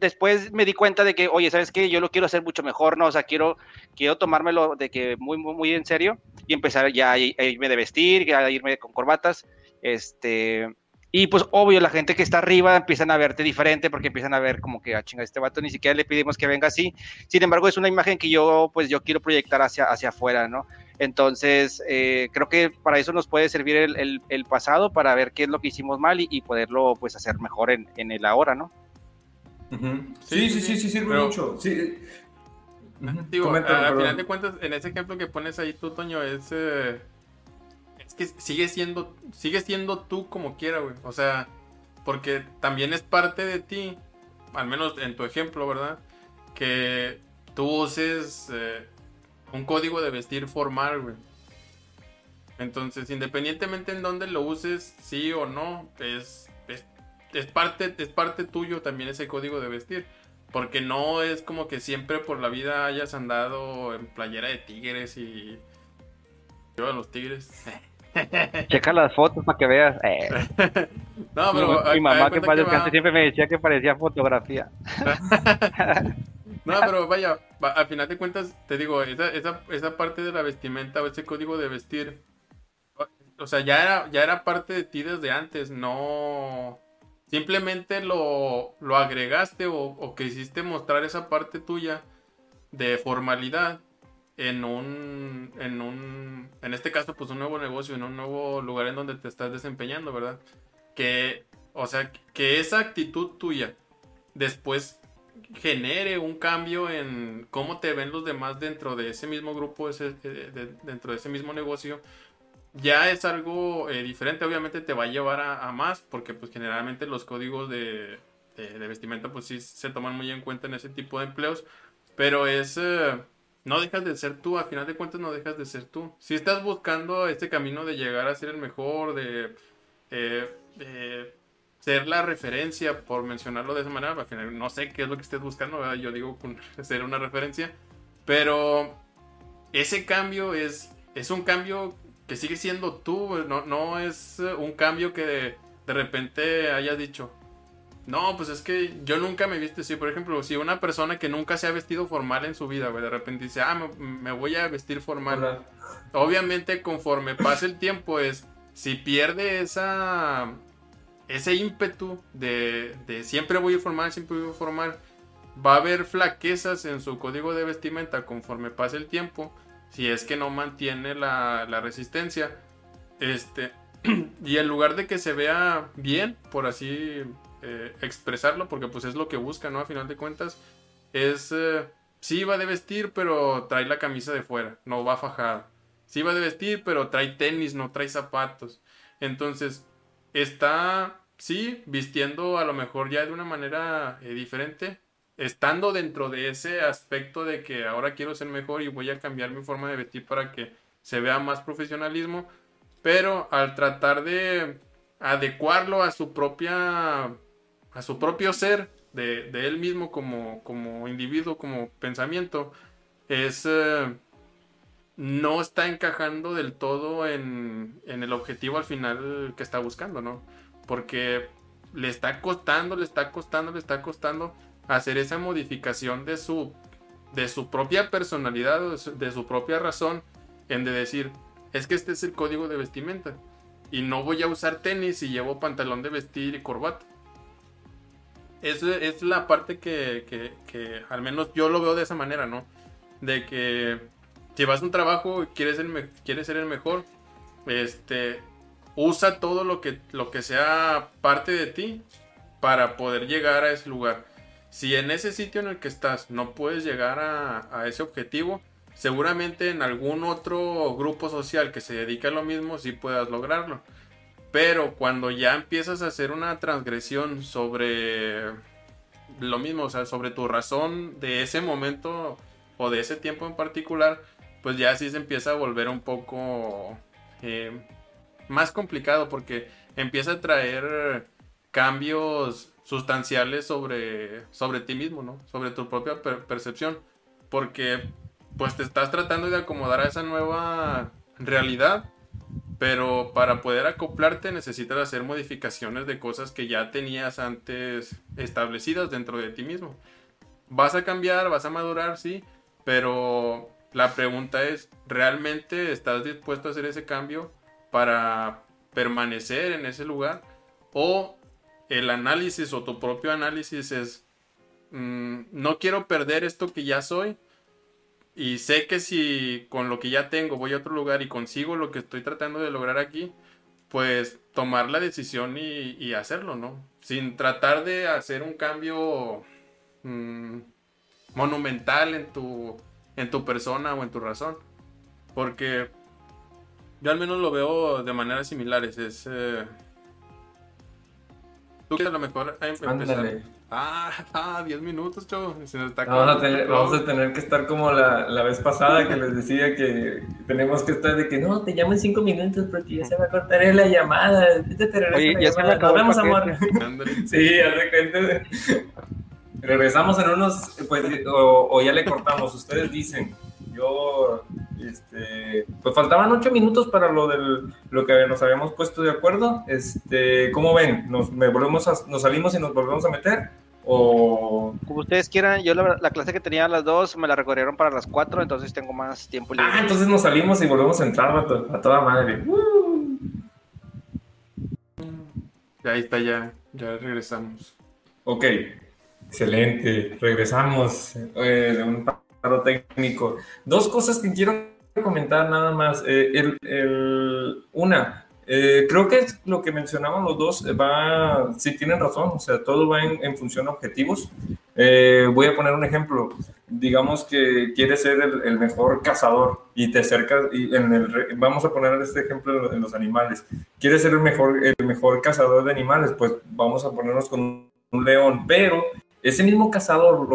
después me di cuenta de que, oye, ¿sabes qué? Yo lo quiero hacer mucho mejor, ¿no? O sea, quiero, quiero tomármelo de que muy, muy, muy en serio y empezar ya a irme de vestir, a irme con corbatas. Este, y pues obvio, la gente que está arriba empiezan a verte diferente porque empiezan a ver como que, a ah, chinga, este vato ni siquiera le pedimos que venga así. Sin embargo, es una imagen que yo, pues yo quiero proyectar hacia, hacia afuera, ¿no? Entonces, eh, creo que para eso nos puede servir el, pasado, para ver qué es lo que hicimos mal y, poderlo pues hacer mejor en, en, el ahora, ¿no? Sí, sí, sí, sí, sirve mucho. Sí. Digo, al final de cuentas, en ese ejemplo que pones ahí tú, Toño, es, eh, es que sigue siendo, sigue siendo tú como quiera, güey. O sea, porque también es parte de ti, al menos en tu ejemplo, ¿verdad? Que tú uses eh, un código de vestir formal, güey. Entonces, independientemente en dónde lo uses, sí o no, es, es, parte, es parte tuyo también ese código de vestir. Porque no es como que siempre por la vida hayas andado en playera de tigres y... A los tigres. Checa las fotos para que veas. Eh. no, pero. Mi, mamá que para siempre me decía que parecía fotografía. no, pero vaya, al final de cuentas, te digo, esa, esa, esa parte de la vestimenta o ese código de vestir, o sea, ya era, ya era parte de ti desde antes, no. Simplemente lo, lo agregaste o, o quisiste mostrar esa parte tuya de formalidad en un, en un, en este caso, pues un nuevo negocio, en un nuevo lugar en donde te estás desempeñando, ¿verdad? Que, o sea, que esa actitud tuya después genere un cambio en cómo te ven los demás dentro de ese mismo grupo, ese, dentro de ese mismo negocio, ya es algo eh, diferente. Obviamente te va a llevar a, más, porque pues generalmente los códigos de, de, vestimenta pues sí se toman muy en cuenta en ese tipo de empleos, pero es... Eh, no dejas de ser tú, a final de cuentas no dejas de ser tú. Si estás buscando este camino de llegar a ser el mejor, de, eh, ser la referencia, por mencionarlo de esa manera, al final no sé qué es lo que estés buscando, yo digo ser una referencia, pero ese cambio es, es un cambio que sigue siendo tú, no, no es un cambio que de, de repente hayas dicho, no, pues es que yo nunca me he visto así. Por ejemplo, si una persona que nunca se ha vestido formal en su vida, güey, de repente dice, ah, me, voy a vestir formal. Obviamente, conforme pasa el tiempo, es si pierde esa ese ímpetu de, de siempre voy a ir formal, siempre voy a ir formal, va a haber flaquezas en su código de vestimenta conforme pase el tiempo, si es que no mantiene la, la resistencia. Este, y en lugar de que se vea bien, por así eh, expresarlo, porque pues es lo que busca, ¿no? A final de cuentas, es, eh, sí va de vestir, pero trae la camisa de fuera, no va fajada. Sí va de vestir, pero trae tenis, no trae zapatos. Entonces, está, sí, vistiendo a lo mejor ya de una manera eh, diferente, estando dentro de ese aspecto de que ahora quiero ser mejor y voy a cambiar mi forma de vestir para que se vea más profesionalismo, pero al tratar de adecuarlo a su propia a su propio ser, de, él mismo como, como, individuo, como pensamiento, es... Eh, no está encajando del todo en, en, el objetivo al final que está buscando, ¿no? Porque le está costando, le está costando, le está costando hacer esa modificación de su, de su propia personalidad, de su propia razón, en de decir, es que este es el código de vestimenta. Y no voy a usar tenis y llevo pantalón de vestir y corbata es, es la parte que, al menos yo lo veo de esa manera, ¿no? De que si vas a un trabajo y quieres quieres ser el mejor, este, usa todo lo que, lo que sea parte de ti para poder llegar a ese lugar. Si en ese sitio en el que estás no puedes llegar a, ese objetivo, seguramente en algún otro grupo social que se dedique a lo mismo sí puedas lograrlo. Pero cuando ya empiezas a hacer una transgresión sobre lo mismo, o sea, sobre tu razón de ese momento o de ese tiempo en particular, pues ya sí se empieza a volver un poco eh, más complicado porque empieza a traer cambios sustanciales sobre, sobre ti mismo, ¿no? Sobre tu propia percepción. Porque pues te estás tratando de acomodar a esa nueva realidad pero para poder acoplarte necesitas hacer modificaciones de cosas que ya tenías antes establecidas dentro de ti mismo. Vas a cambiar, vas a madurar, sí, pero la pregunta es, ¿realmente estás dispuesto a hacer ese cambio para permanecer en ese lugar? ¿O el análisis o tu propio análisis es, mm, no quiero perder esto que ya soy y sé que si con lo que ya tengo voy a otro lugar y consigo lo que estoy tratando de lograr aquí, pues tomar la decisión y, hacerlo, ¿no? Sin tratar de hacer un cambio mm, monumental en tu, en tu persona o en tu razón. Porque yo al menos lo veo de maneras similares. Es. Eh... Tú que a lo mejor Ándale. Ah, ah, 10 minutos, chavo. Se nos está vamos, a tener, vamos a tener que estar como la, la, vez pasada que les decía que tenemos que estar de que no, te llamo en 5 minutos porque ya se va a cortar la llamada. Te Oye, ya se me acabó Nos vemos, amor. sí, hace cuenta. Regresamos en unos, pues, o, o ya le cortamos, ustedes dicen yo, este, pues faltaban ocho minutos para lo del, lo que nos habíamos puesto de acuerdo. Este, ¿cómo ven? ¿Nos, me volvemos nos salimos y nos volvemos a meter? O... Como ustedes quieran, yo la, clase que tenía a las dos me la recorrieron para las cuatro, entonces tengo más tiempo libre. Ah, entonces nos salimos y volvemos a entrar a, toda madre. Ahí está, ya, ya regresamos. Ok, excelente, regresamos eh, de un técnico. Dos cosas que quiero comentar nada más. Eh, el, una, eh, creo que lo que mencionaban los dos va, si tienen razón, o sea, todo va en, función de objetivos. Eh, voy a poner un ejemplo. Digamos que quieres ser el, mejor cazador y te acercas, y en el, vamos a poner este ejemplo en los animales. Quieres ser el mejor, el mejor cazador de animales, pues vamos a ponernos con un león, pero ese mismo cazador,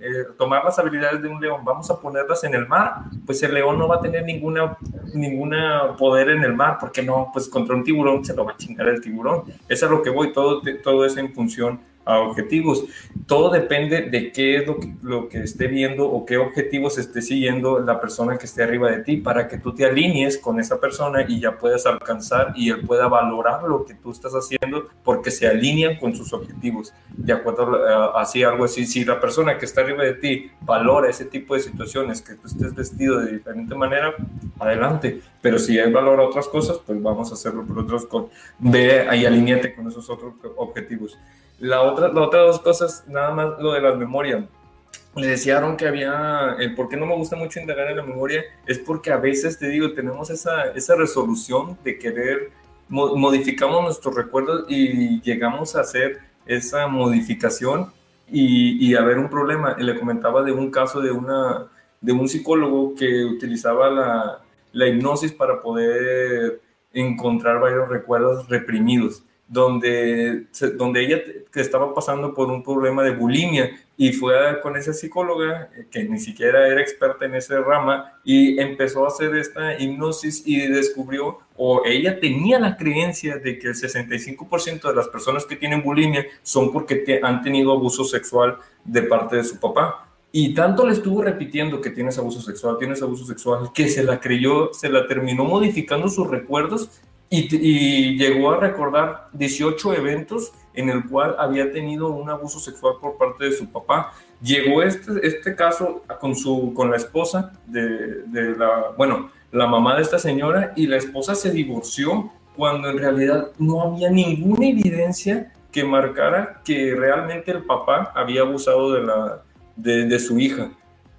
eh, tomar las habilidades de un león, vamos a ponerlas en el mar, pues el león no va a tener ninguna, ninguna poder en el mar, porque no, pues contra un tiburón se lo va a chingar el tiburón. Eso es lo que voy, todo, todo es en función a objetivos. Todo depende de qué es lo que, lo que esté viendo o qué objetivos esté siguiendo la persona que esté arriba de ti para que tú te alinees con esa persona y ya puedas alcanzar y él pueda valorar lo que tú estás haciendo porque se alinean con sus objetivos. De acuerdo a, así, algo así, si la persona que está arriba de ti valora ese tipo de situaciones, que tú estés vestido de diferente manera, adelante. Pero si él valora otras cosas, pues vamos a hacerlo por otros. Ve y alíñate con esos otros objetivos. La otra, las otras dos cosas, nada más lo de la memoria. Le decían que había, el por qué no me gusta mucho indagar en la memoria, es porque a veces, te digo, tenemos esa, esa resolución de querer, modificamos nuestros recuerdos y llegamos a hacer esa modificación y, y haber un problema. le comentaba de un caso de, una, de un psicólogo que utilizaba la, la hipnosis para poder encontrar varios recuerdos reprimidos donde, donde ella estaba pasando por un problema de bulimia y fue con esa psicóloga eh, que ni siquiera era experta en esa rama y empezó a hacer esta hipnosis y descubrió o ella tenía la creencia de que el 65% de las personas que tienen bulimia son porque han tenido abuso sexual de parte de su papá. Y tanto le estuvo repitiendo que tienes abuso sexual, tienes abuso sexual, que se la creyó, se la terminó modificando sus recuerdos y, llegó a recordar 18 eventos en el cual había tenido un abuso sexual por parte de su papá. Llegó este, este caso con, su, con la esposa de, de la, bueno, la mamá de esta señora y la esposa se divorció cuando en realidad no había ninguna evidencia que marcara que realmente el papá había abusado de, la, de, de su hija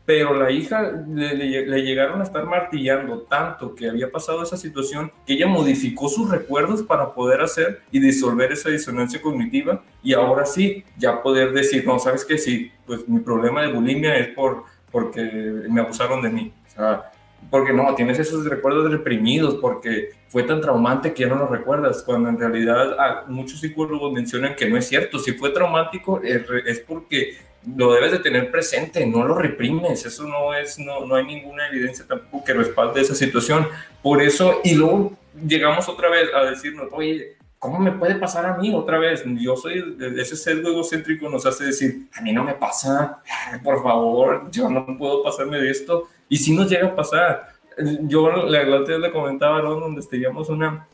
pero la hija le, llegaron a estar martillando tanto que había pasado esa situación que ella modificó sus recuerdos para poder hacer y disolver esa disonancia cognitiva y ahora sí, ya poder decir, no, sabes que sí, pues mi problema de bulimia es por, porque me abusaron de mí. O sea, porque no, tienes esos recuerdos reprimidos, porque fue tan traumante que ya no lo recuerdas, cuando en realidad ah, muchos psicólogos mencionan que no es cierto, si fue traumático es porque lo debes de tener presente, no lo reprimes, eso no es, no, no hay ninguna evidencia tampoco que respalde esa situación. Por eso, y luego llegamos otra vez a decirnos, oye, ¿cómo me puede pasar a mí otra vez? Yo soy, ese sesgo egocéntrico nos hace decir, a mí no me pasa, por favor, yo no puedo pasarme de esto. Y si nos llega a pasar, yo la, la le comentaba Ron, donde estábamos una,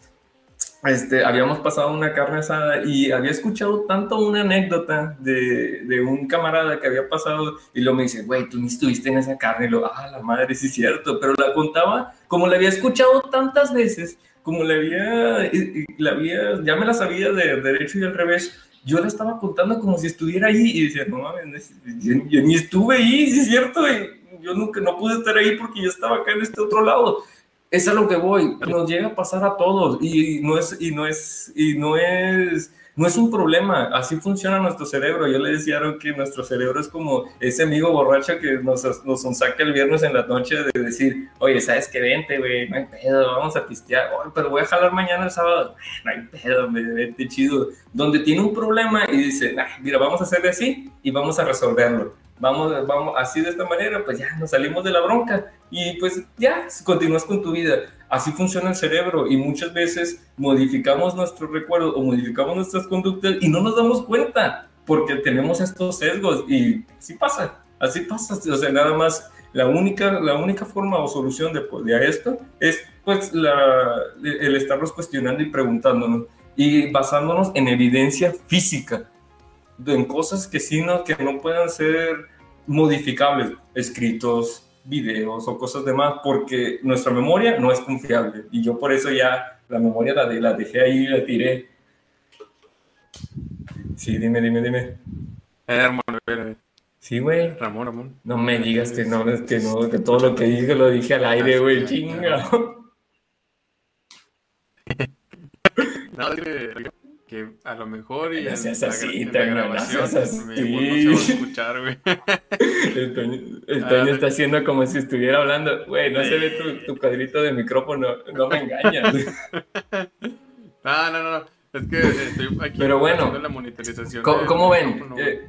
este, habíamos pasado una carne asada y había escuchado tanto una anécdota de, un camarada que había pasado y lo me dice, güey, tú ni estuviste en esa carne. Y lo, ah, la madre, sí es cierto, pero la contaba como la había escuchado tantas veces, como la había, la había ya me la sabía de derecho y al revés. Yo la estaba contando como si estuviera ahí y decía, no mames, yo, ni estuve ahí, sí es cierto. Yo nunca, no pude estar ahí porque yo estaba acá en este otro lado. Es a lo que voy, nos llega a pasar a todos y no es, y no es, y no es, no es un problema, así funciona nuestro cerebro. Yo le decía que nuestro cerebro es como ese amigo borracho que nos, nos saca el viernes en la noche de decir, oye, ¿sabes qué? Vente, güey, no hay pedo, vamos a pistear, pero voy a jalar mañana el sábado, no hay pedo, vente chido. Donde tiene un problema y dice, mira, vamos a hacerle así y vamos a resolverlo. Vamos, vamos, así de esta manera, pues ya nos salimos de la bronca. Y pues ya continúas con tu vida. Así funciona el cerebro y muchas veces modificamos nuestros recuerdos o modificamos nuestras conductas y no nos damos cuenta porque tenemos estos sesgos y así pasa, así pasa. O sea, nada más la única, la única forma o solución de, de esto es pues la, el estarnos cuestionando y preguntándonos y basándonos en evidencia física, en cosas que sí no, que no puedan ser modificables, escritos, videos o cosas demás, porque nuestra memoria no es confiable. Y yo por eso ya la memoria la, de, la dejé ahí y la tiré. Sí, dime, dime, dime. Eh, Sí, güey. Ramón, Ramón. No me digas que no, que no, que todo lo que dije lo dije al aire, güey, chinga. No, que, que a lo mejor y No seas en así, la, en la no grabación seas así. mi voz no se va a escuchar, güey. El Toño, el Toño está haciendo como si estuviera hablando. Güey, no se ve tu, tu cuadrito de micrófono, no me engañas. No, no, no. Es que estoy aquí Pero bueno, haciendo la monitorización. ¿Cómo, ven? Eh,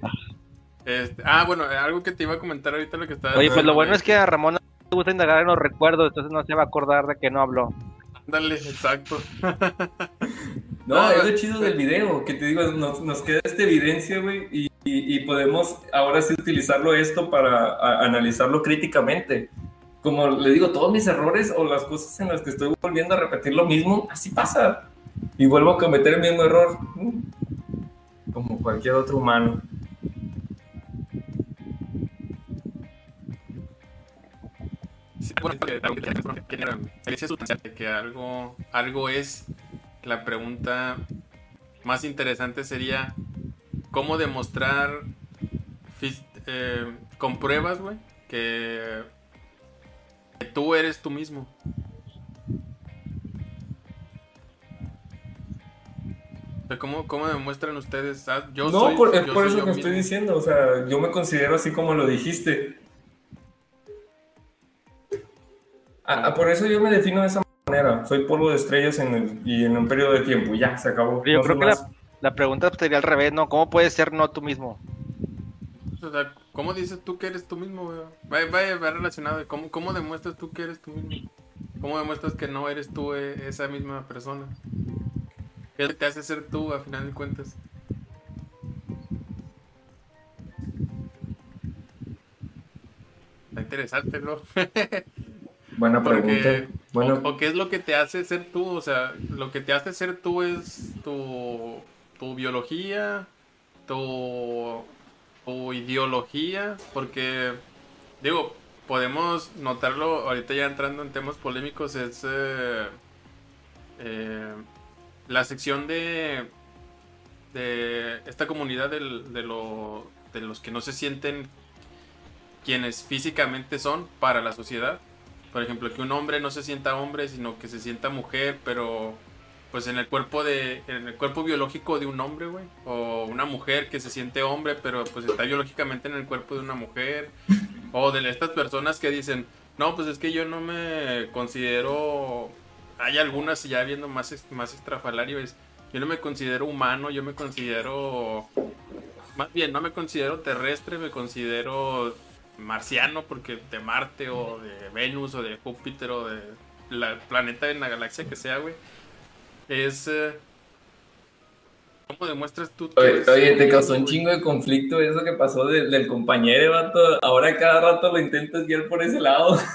Este, ah, bueno, algo que te iba a comentar ahorita lo que estaba Oye, pues lo bueno es que a Ramón no le gusta indagar en los recuerdos, entonces no se va a acordar de que no habló. Ándale, exacto. No, No, es lo chido del video, que te digo, nos, nos queda esta evidencia, güey, y, y- y podemos ahora sí utilizarlo esto para a- analizarlo críticamente. Como le digo, todos mis errores o las cosas en las que estoy volviendo a repetir lo mismo, así pasa. Y vuelvo a cometer el mismo error, como cualquier otro humano. Sí, bueno, que algo es. La pregunta más interesante sería: ¿cómo demostrar eh, con pruebas, güey, que, que tú eres tú mismo? ¿Cómo, ¿Cómo demuestran ustedes? Ah, yo no, soy- por, es yo por soy eso yo que estoy diciendo, o sea, yo me considero así como lo dijiste. Ah, ah, por eso yo me defino de esa manera. Soy polvo de estrellas en el, y en un periodo de tiempo. Ya, se acabó. Yo No creo que la, la pregunta sería al revés, ¿no? ¿Cómo puedes ser no tú mismo? O sea, ¿cómo dices tú que eres tú mismo, güey? Va, va, va relacionado. ¿Cómo, ¿Cómo demuestras tú que eres tú mismo? ¿Cómo demuestras que no eres tú eh, esa misma persona? ¿Qué te hace ser tú, a final de cuentas? Está interesante, ¿no? Buena Porque. Bueno, o, o qué es lo que te hace ser tú, o sea, lo que te hace ser tú es tu, tu biología, tu, tu ideología, porque, digo, podemos notarlo, ahorita ya entrando en temas polémicos, es eh, eh, la sección de, de esta comunidad del- de, lo- de los que no se sienten quienes físicamente son para la sociedad. Por ejemplo, que un hombre no se sienta hombre, sino que se sienta mujer, pero pues en el cuerpo de en el cuerpo biológico de un hombre, güey, o una mujer que se siente hombre, pero pues está biológicamente en el cuerpo de una mujer, o de estas personas que dicen, "No, pues es que yo no me considero hay algunas ya viendo más más extrafalario es yo no me considero humano, yo me considero más bien no me considero terrestre, me considero marciano porque de Marte o de Venus o de Júpiter o de la planeta en la galaxia que sea, güey. Es eh, ¿Cómo demuestras tú que oye, eres- oye, te causó un chingo de conflicto eso que pasó de- del compañero, vato. Ahora cada rato lo intentas guiar por ese lado.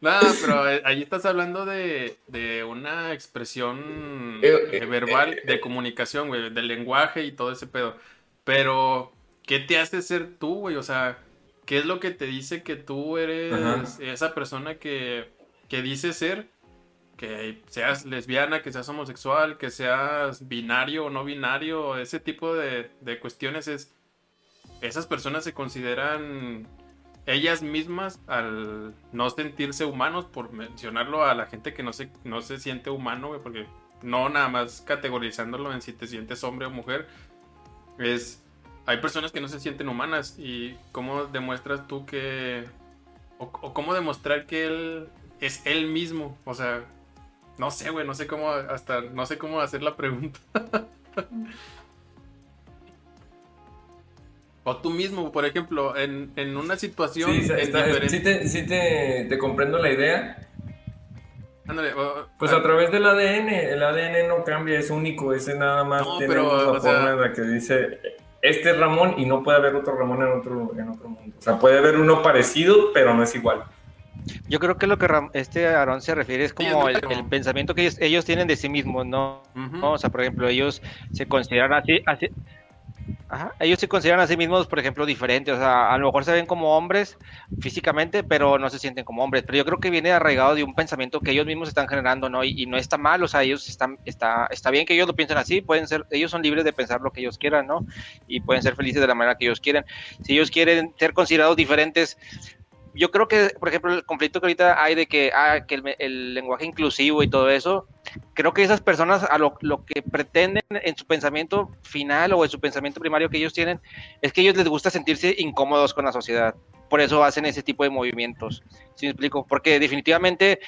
No, pero eh, ahí estás hablando de, de una expresión Eh, eh, eh, verbal, eh, de comunicación, güey, del lenguaje y todo ese pedo. Pero, ¿qué te hace ser tú, güey? O sea, ¿qué es lo que te dice que tú eres Ajá. esa persona que, que dice ser? Que seas lesbiana, que seas homosexual, que seas binario o no binario, ese tipo de, de cuestiones es... Esas personas se consideran ellas mismas al no sentirse humanos, por mencionarlo a la gente que no se, no se siente humano, porque no nada más categorizándolo en si te sientes hombre o mujer, es, hay personas que no se sienten humanas y cómo demuestras tú que, o, o cómo demostrar que él es él mismo, o sea, no sé, güey, no sé cómo, hasta, no sé cómo hacer la pregunta. O tú mismo, por ejemplo, en, en una situación Sí, es está- diferente. sí te, sí te- te comprendo la idea. Ándale, o- Pues a través del ADN, el ADN no cambia, es único, ese nada más No, tiene pero, la o sea- forma en la que dice, este es Ramón y no puede haber otro Ramón en otro, en otro mundo. O sea, puede haber uno parecido, pero no es igual. Yo creo que lo que Ram- este Aarón se refiere es como el, pensamiento que ellos, ellos tienen de sí mismos, ¿no? O sea, por ejemplo, ellos se consideran así, así ajá, ellos se consideran a sí mismos, por ejemplo, diferentes, o sea, a lo mejor se ven como hombres físicamente, pero no se sienten como hombres, pero yo creo que viene arraigado de un pensamiento que ellos mismos están generando, ¿no? Y, no está mal, o sea, ellos están, está, está bien que ellos lo piensen así, pueden ser, ellos son libres de pensar lo que ellos quieran, ¿no? Y pueden ser felices de la manera que ellos quieren. Si ellos quieren ser considerados diferentes, yo creo que, por ejemplo, el conflicto que ahorita hay de que, ah, que el, lenguaje inclusivo y todo eso, creo que esas personas a lo, lo que pretenden en su pensamiento final o en su pensamiento primario que ellos tienen es que a ellos les gusta sentirse incómodos con la sociedad. Por eso hacen ese tipo de movimientos. ¿Sí me explico? Porque definitivamente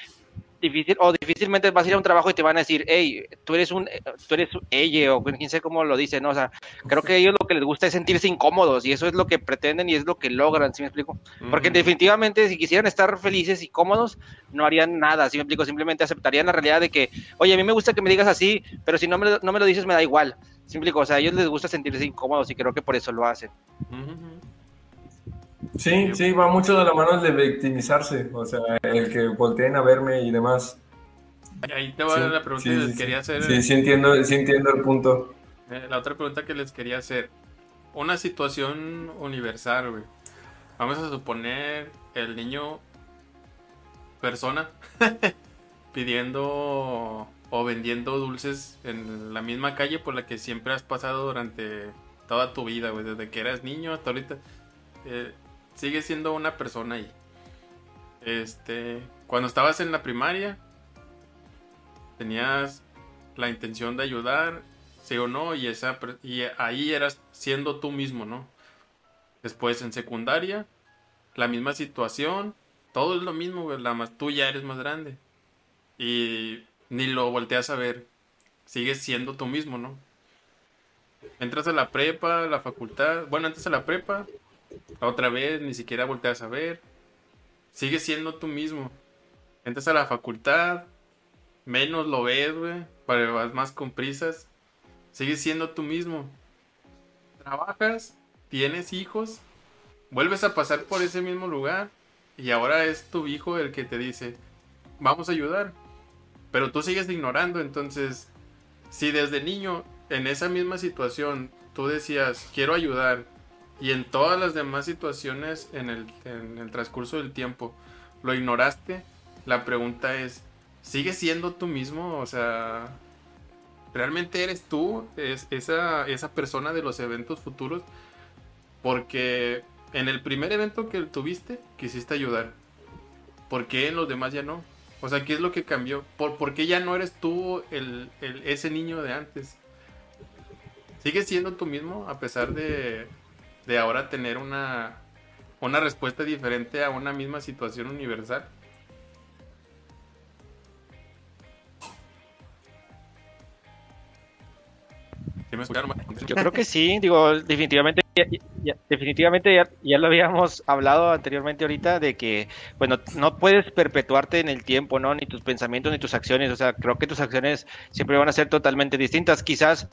difícil o difícilmente vas a ir a un trabajo y te van a decir, hey, tú eres un, tú eres ella o quién sé cómo lo dice, ¿no? O sea, creo que a ellos lo que les gusta es sentirse incómodos y eso es lo que pretenden y es lo que logran, ¿sí me explico? Porque definitivamente si quisieran estar felices y cómodos, no harían nada, ¿sí me explico? Simplemente aceptarían la realidad de que, oye, a mí me gusta que me digas así, pero si no me, lo- no me lo dices me da igual. ¿Sí me explico? O sea, a ellos les gusta sentirse incómodos y creo que por eso lo hacen. Ujú. Sí, sí, va mucho de la mano el de victimizarse, o sea, el que volteen a verme y demás. Ahí te va Sí, la pregunta sí, que les sí. quería hacer. Sí, sí entiendo, sí entiendo el punto. Eh, la otra pregunta que les quería hacer. Una situación universal, güey. Vamos a suponer el niño persona pidiendo o vendiendo dulces en la misma calle por la que siempre has pasado durante toda tu vida, güey. Desde que eras niño hasta ahorita. Eh, sigue siendo una persona ahí. Este, cuando estabas en la primaria, tenías la intención de ayudar, sí o no, y, esa, y ahí eras siendo tú mismo, ¿no? Después en secundaria, la misma situación, todo es lo mismo, la más, tú ya eres más grande. Y ni lo volteas a ver, sigues siendo tú mismo, ¿no? Entras a la prepa, a la facultad, bueno, entras a la prepa, otra vez ni siquiera volteas a ver, sigues siendo tú mismo. Entras a la facultad, menos lo ves, para vas más con prisas, sigues siendo tú mismo. Trabajas, tienes hijos, vuelves a pasar por ese mismo lugar y ahora es tu hijo el que te dice, vamos a ayudar. Pero tú sigues ignorando, entonces, si desde niño en esa misma situación tú decías, quiero ayudar, y en todas las demás situaciones en el, en el transcurso del tiempo lo ignoraste, la pregunta es, ¿sigues siendo tú mismo? O sea, ¿realmente eres tú es, esa, esa persona de los eventos futuros? Porque en el primer evento que tuviste, quisiste ayudar. ¿Por qué en los demás ya no? O sea, ¿qué es lo que cambió? ¿Por, por qué ya no eres tú el, ese niño de antes? ¿Sigues siendo tú mismo a pesar de, de ahora tener una, una respuesta diferente a una misma situación universal? Yo creo que sí, digo, definitivamente, ya, definitivamente ya, lo habíamos hablado anteriormente ahorita de que, bueno, no puedes perpetuarte en el tiempo, ¿no? Ni tus pensamientos ni tus acciones, o sea, creo que tus acciones siempre van a ser totalmente distintas. Quizás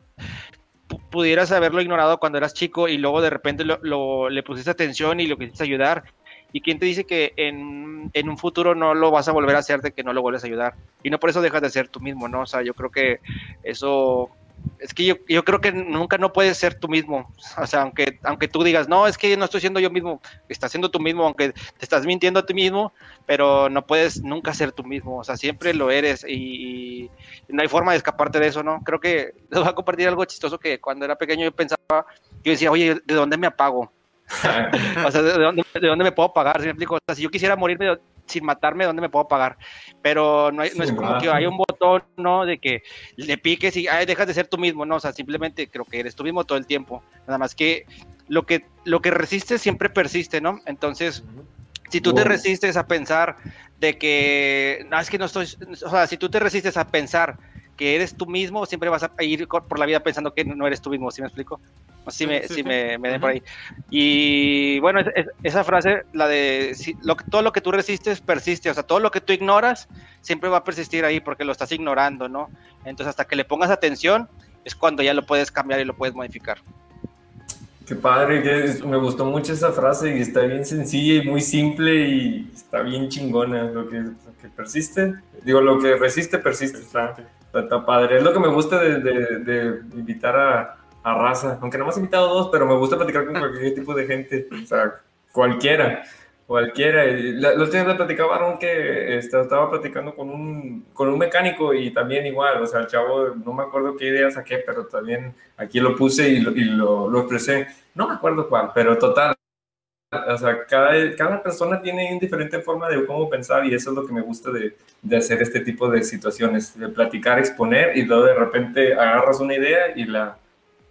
pudieras haberlo ignorado cuando eras chico y luego de repente lo, le pusiste atención y lo quisiste ayudar. ¿Y quién te dice que en, en un futuro no lo vas a volver a hacer, de que no lo vuelves a ayudar? Y no por eso dejas de ser tú mismo, ¿no? O sea, yo creo que eso es que yo, yo creo que nunca no puedes ser tú mismo. O sea, aunque, aunque tú digas, no, es que no estoy siendo yo mismo, estás siendo tú mismo, aunque te estás mintiendo a ti mismo, pero no puedes nunca ser tú mismo. O sea, siempre lo eres y, no hay forma de escaparte de eso, ¿no? Creo que les voy a compartir algo chistoso que cuando era pequeño yo pensaba, yo decía, oye, ¿de dónde me apago? o sea, ¿de dónde, ¿de dónde, me puedo pagar? ¿Sí me explico? O sea, si yo quisiera morirme sin matarme, ¿de dónde me puedo pagar? Pero no, hay, no es como que hay un botón, ¿no? De que le piques y ay, dejas de ser tú mismo, ¿no? O sea, simplemente creo que eres tú mismo todo el tiempo. Nada más que lo que, lo que resiste siempre persiste, ¿no? Entonces, si tú te resistes a pensar de que, no, es que no estoy, o sea, si tú te resistes a pensar que eres tú mismo, siempre vas a ir por la vida pensando que no eres tú mismo, ¿sí me explico? Si me, sí, me, me den por ahí. Y bueno, esa frase, la de si, lo, todo lo que tú resistes persiste, o sea, todo lo que tú ignoras siempre va a persistir ahí porque lo estás ignorando, ¿no? Entonces, hasta que le pongas atención es cuando ya lo puedes cambiar y lo puedes modificar. Qué padre, que me gustó mucho esa frase y está bien sencilla y muy simple y está bien chingona. Lo que, lo que persiste, digo, lo que resiste persiste. Está, está, padre. Es lo que me gusta de, de, de invitar a, a, raza. Aunque no me has invitado dos, pero me gusta platicar con cualquier tipo de gente. O sea, cualquiera. Cualquiera. Los última vez platicaban que este, estaba platicando con un, con un mecánico y también igual, o sea, el chavo, no me acuerdo qué idea saqué, pero también aquí lo puse y lo, y lo, lo expresé. No me acuerdo cuál, pero total. O sea, cada, cada persona tiene una diferente forma de cómo pensar y eso es lo que me gusta de, de hacer este tipo de situaciones, de platicar, exponer y luego de repente agarras una idea y la,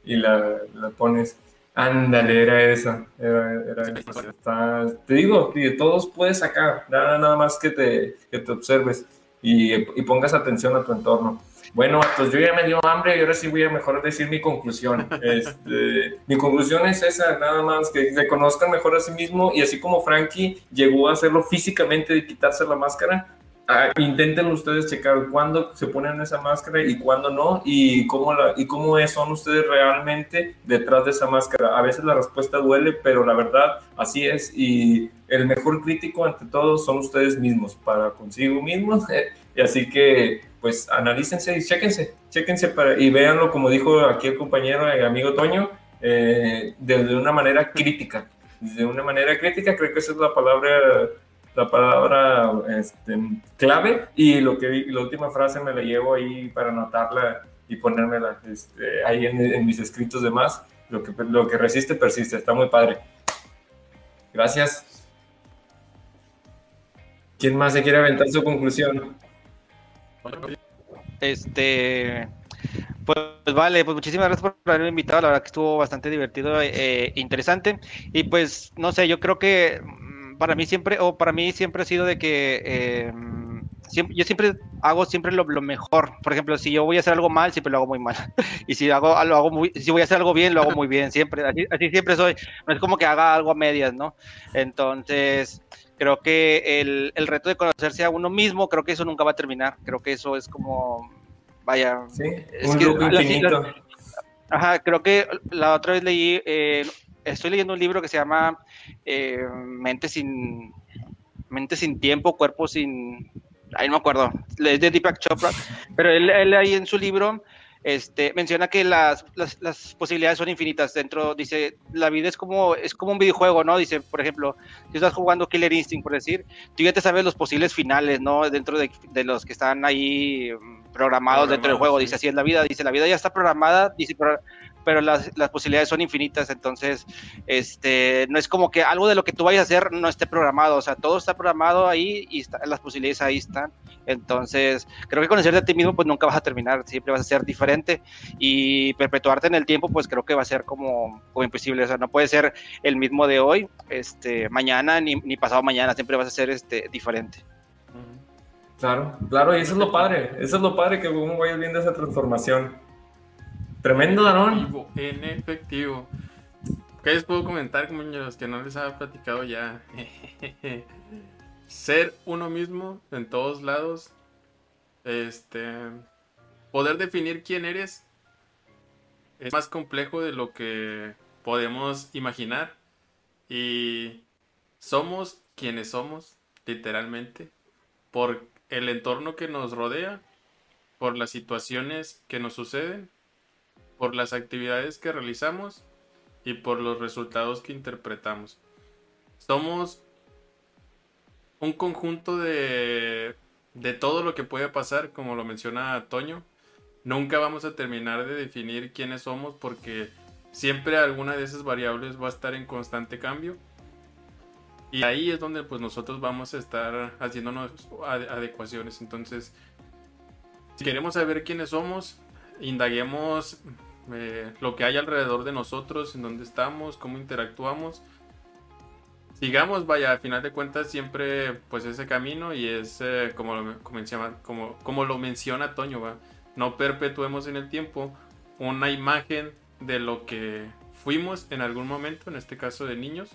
y la, la pones. Ándale, era esa. Era, era esa. Está, te digo, de todos puedes sacar, nada, nada más que te, que te observes y, y, pongas atención a tu entorno. Bueno, pues yo ya me dio hambre y ahora sí voy a mejor decir mi conclusión. Este, mi conclusión es esa, nada más, que se conozcan mejor a sí mismo y así como Frankie llegó a hacerlo físicamente de quitarse la máscara, Uh, intenten ustedes checar cuándo se ponen esa máscara y cuándo no y cómo, la, y cómo son ustedes realmente detrás de esa máscara. A veces la respuesta duele, pero la verdad así es y el mejor crítico ante todo son ustedes mismos para consigo mismos. y así que pues analícense y chequense, chequense para, y véanlo como dijo aquí el compañero, el amigo Toño, eh, de una manera crítica. De una manera crítica, creo que esa es la palabra la palabra este, clave y lo que la última frase me la llevo ahí para anotarla y ponérmela este, ahí en, mis escritos de más. Lo que, lo que resiste, persiste. Está muy padre. Gracias. ¿Quién más se quiere aventar su conclusión? Este. Pues vale, pues muchísimas gracias por haberme invitado. La verdad que estuvo bastante divertido e interesante. Y pues, no sé, yo creo que para mí siempre, o para mí siempre ha sido de que eh, siempre, yo siempre hago siempre lo, lo, mejor. Por ejemplo, si yo voy a hacer algo mal, siempre lo hago muy mal. Y si hago, lo hago muy, si voy a hacer algo bien, lo hago muy bien. Siempre, así, así siempre soy. No es como que haga algo a medias, ¿no? Entonces, creo que el, el, reto de conocerse a uno mismo, creo que eso nunca va a terminar. Creo que eso es como, vaya, sí, es un que. La, ajá, creo que la otra vez leí, eh, estoy leyendo un libro que se llama eh, Mente sin Mente sin tiempo, cuerpo sin ahí no me acuerdo, es de Deepak Chopra, pero él, él ahí en su libro este, menciona que las, las, las, posibilidades son infinitas dentro, dice, la vida es como, es como un videojuego, ¿no? Dice, por ejemplo, si estás jugando Killer Instinct, por decir, tú ya te sabes los posibles finales, ¿no? Dentro de, de los que están ahí programados Programados, dentro del juego, sí. dice, así es la vida, dice, la vida ya está programada, dice, pero, las, posibilidades son infinitas, entonces, este, no es como que algo de lo que tú vayas a hacer no esté programado, o sea, todo está programado ahí y las posibilidades ahí están, entonces, creo que conocerte a ti mismo, pues nunca vas a terminar, siempre vas a ser diferente y perpetuarte en el tiempo, pues creo que va a ser como, como imposible, o sea, no puede ser el mismo de hoy, este, mañana ni, ni pasado mañana, siempre vas a ser este, diferente. Claro, claro, y eso es lo padre, eso es lo padre que uno vaya viendo esa transformación. Tremendo, Danón. En efectivo. ¿Qué les puedo comentar, compañeros? Que no les había platicado ya. Ser uno mismo en todos lados. Este. Poder definir quién eres es más complejo de lo que podemos imaginar. Y somos quienes somos, literalmente, por el entorno que nos rodea, por las situaciones que nos suceden por las actividades que realizamos y por los resultados que interpretamos. Somos un conjunto de, de todo lo que puede pasar, como lo menciona Toño. Nunca vamos a terminar de definir quiénes somos porque siempre alguna de esas variables va a estar en constante cambio. Y ahí es donde pues nosotros vamos a estar haciéndonos adecuaciones. Entonces, si queremos saber quiénes somos, indaguemos eh, lo que hay alrededor de nosotros, en dónde estamos, cómo interactuamos. Sigamos, vaya, a final de cuentas siempre pues ese camino y es eh, como, lo, como, como lo menciona Toño, ¿va? no perpetuemos en el tiempo una imagen de lo que fuimos en algún momento, en este caso de niños,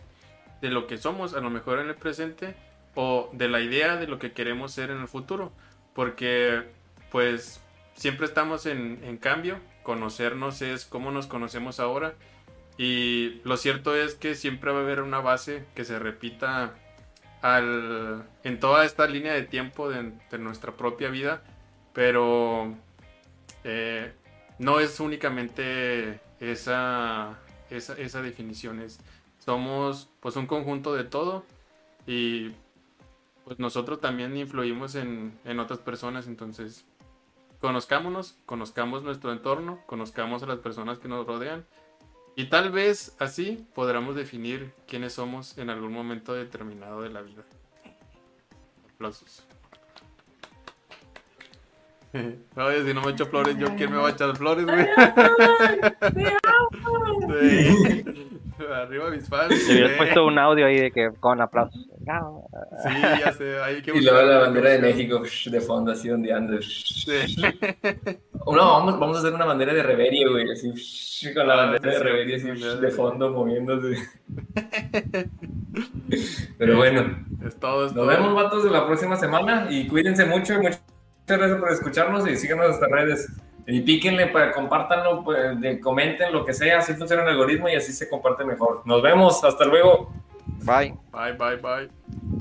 de lo que somos a lo mejor en el presente o de la idea de lo que queremos ser en el futuro, porque pues siempre estamos en, en cambio, conocernos es cómo nos conocemos ahora. Y lo cierto es que siempre va a haber una base que se repita al, en toda esta línea de tiempo de, nuestra propia vida, pero eh, no es únicamente esa, esa, definición, es, somos pues un conjunto de todo y pues nosotros también influimos en, en otras personas, entonces conozcámonos, conozcamos nuestro entorno, conozcamos a las personas que nos rodean y tal vez así podremos definir quiénes somos en algún momento determinado de la vida. Aplausos. Oye, si no me echo flores, ¿yo quién me va a echar flores, güey? Arriba mis fans. Le hubieras puesto un audio ahí de que con aplausos. Sí, ya sé. Hay que y luego la bandera de México de fondo, así ondeando. Sí. No, vamos, vamos a hacer una bandera de reverie, güey. Así, con la ah, bandera de reverie, así de fondo, moviéndose. Pero bueno. Es todo, es Nos vemos, vatos, la próxima semana. Y cuídense mucho. mucho Muchas gracias por escucharnos y síganos en nuestras redes. Y píquenle, para, compártanlo, pues, comenten lo que sea, así funciona el algoritmo y así se comparte mejor. Nos vemos, hasta luego. Bye. Bye, bye, bye.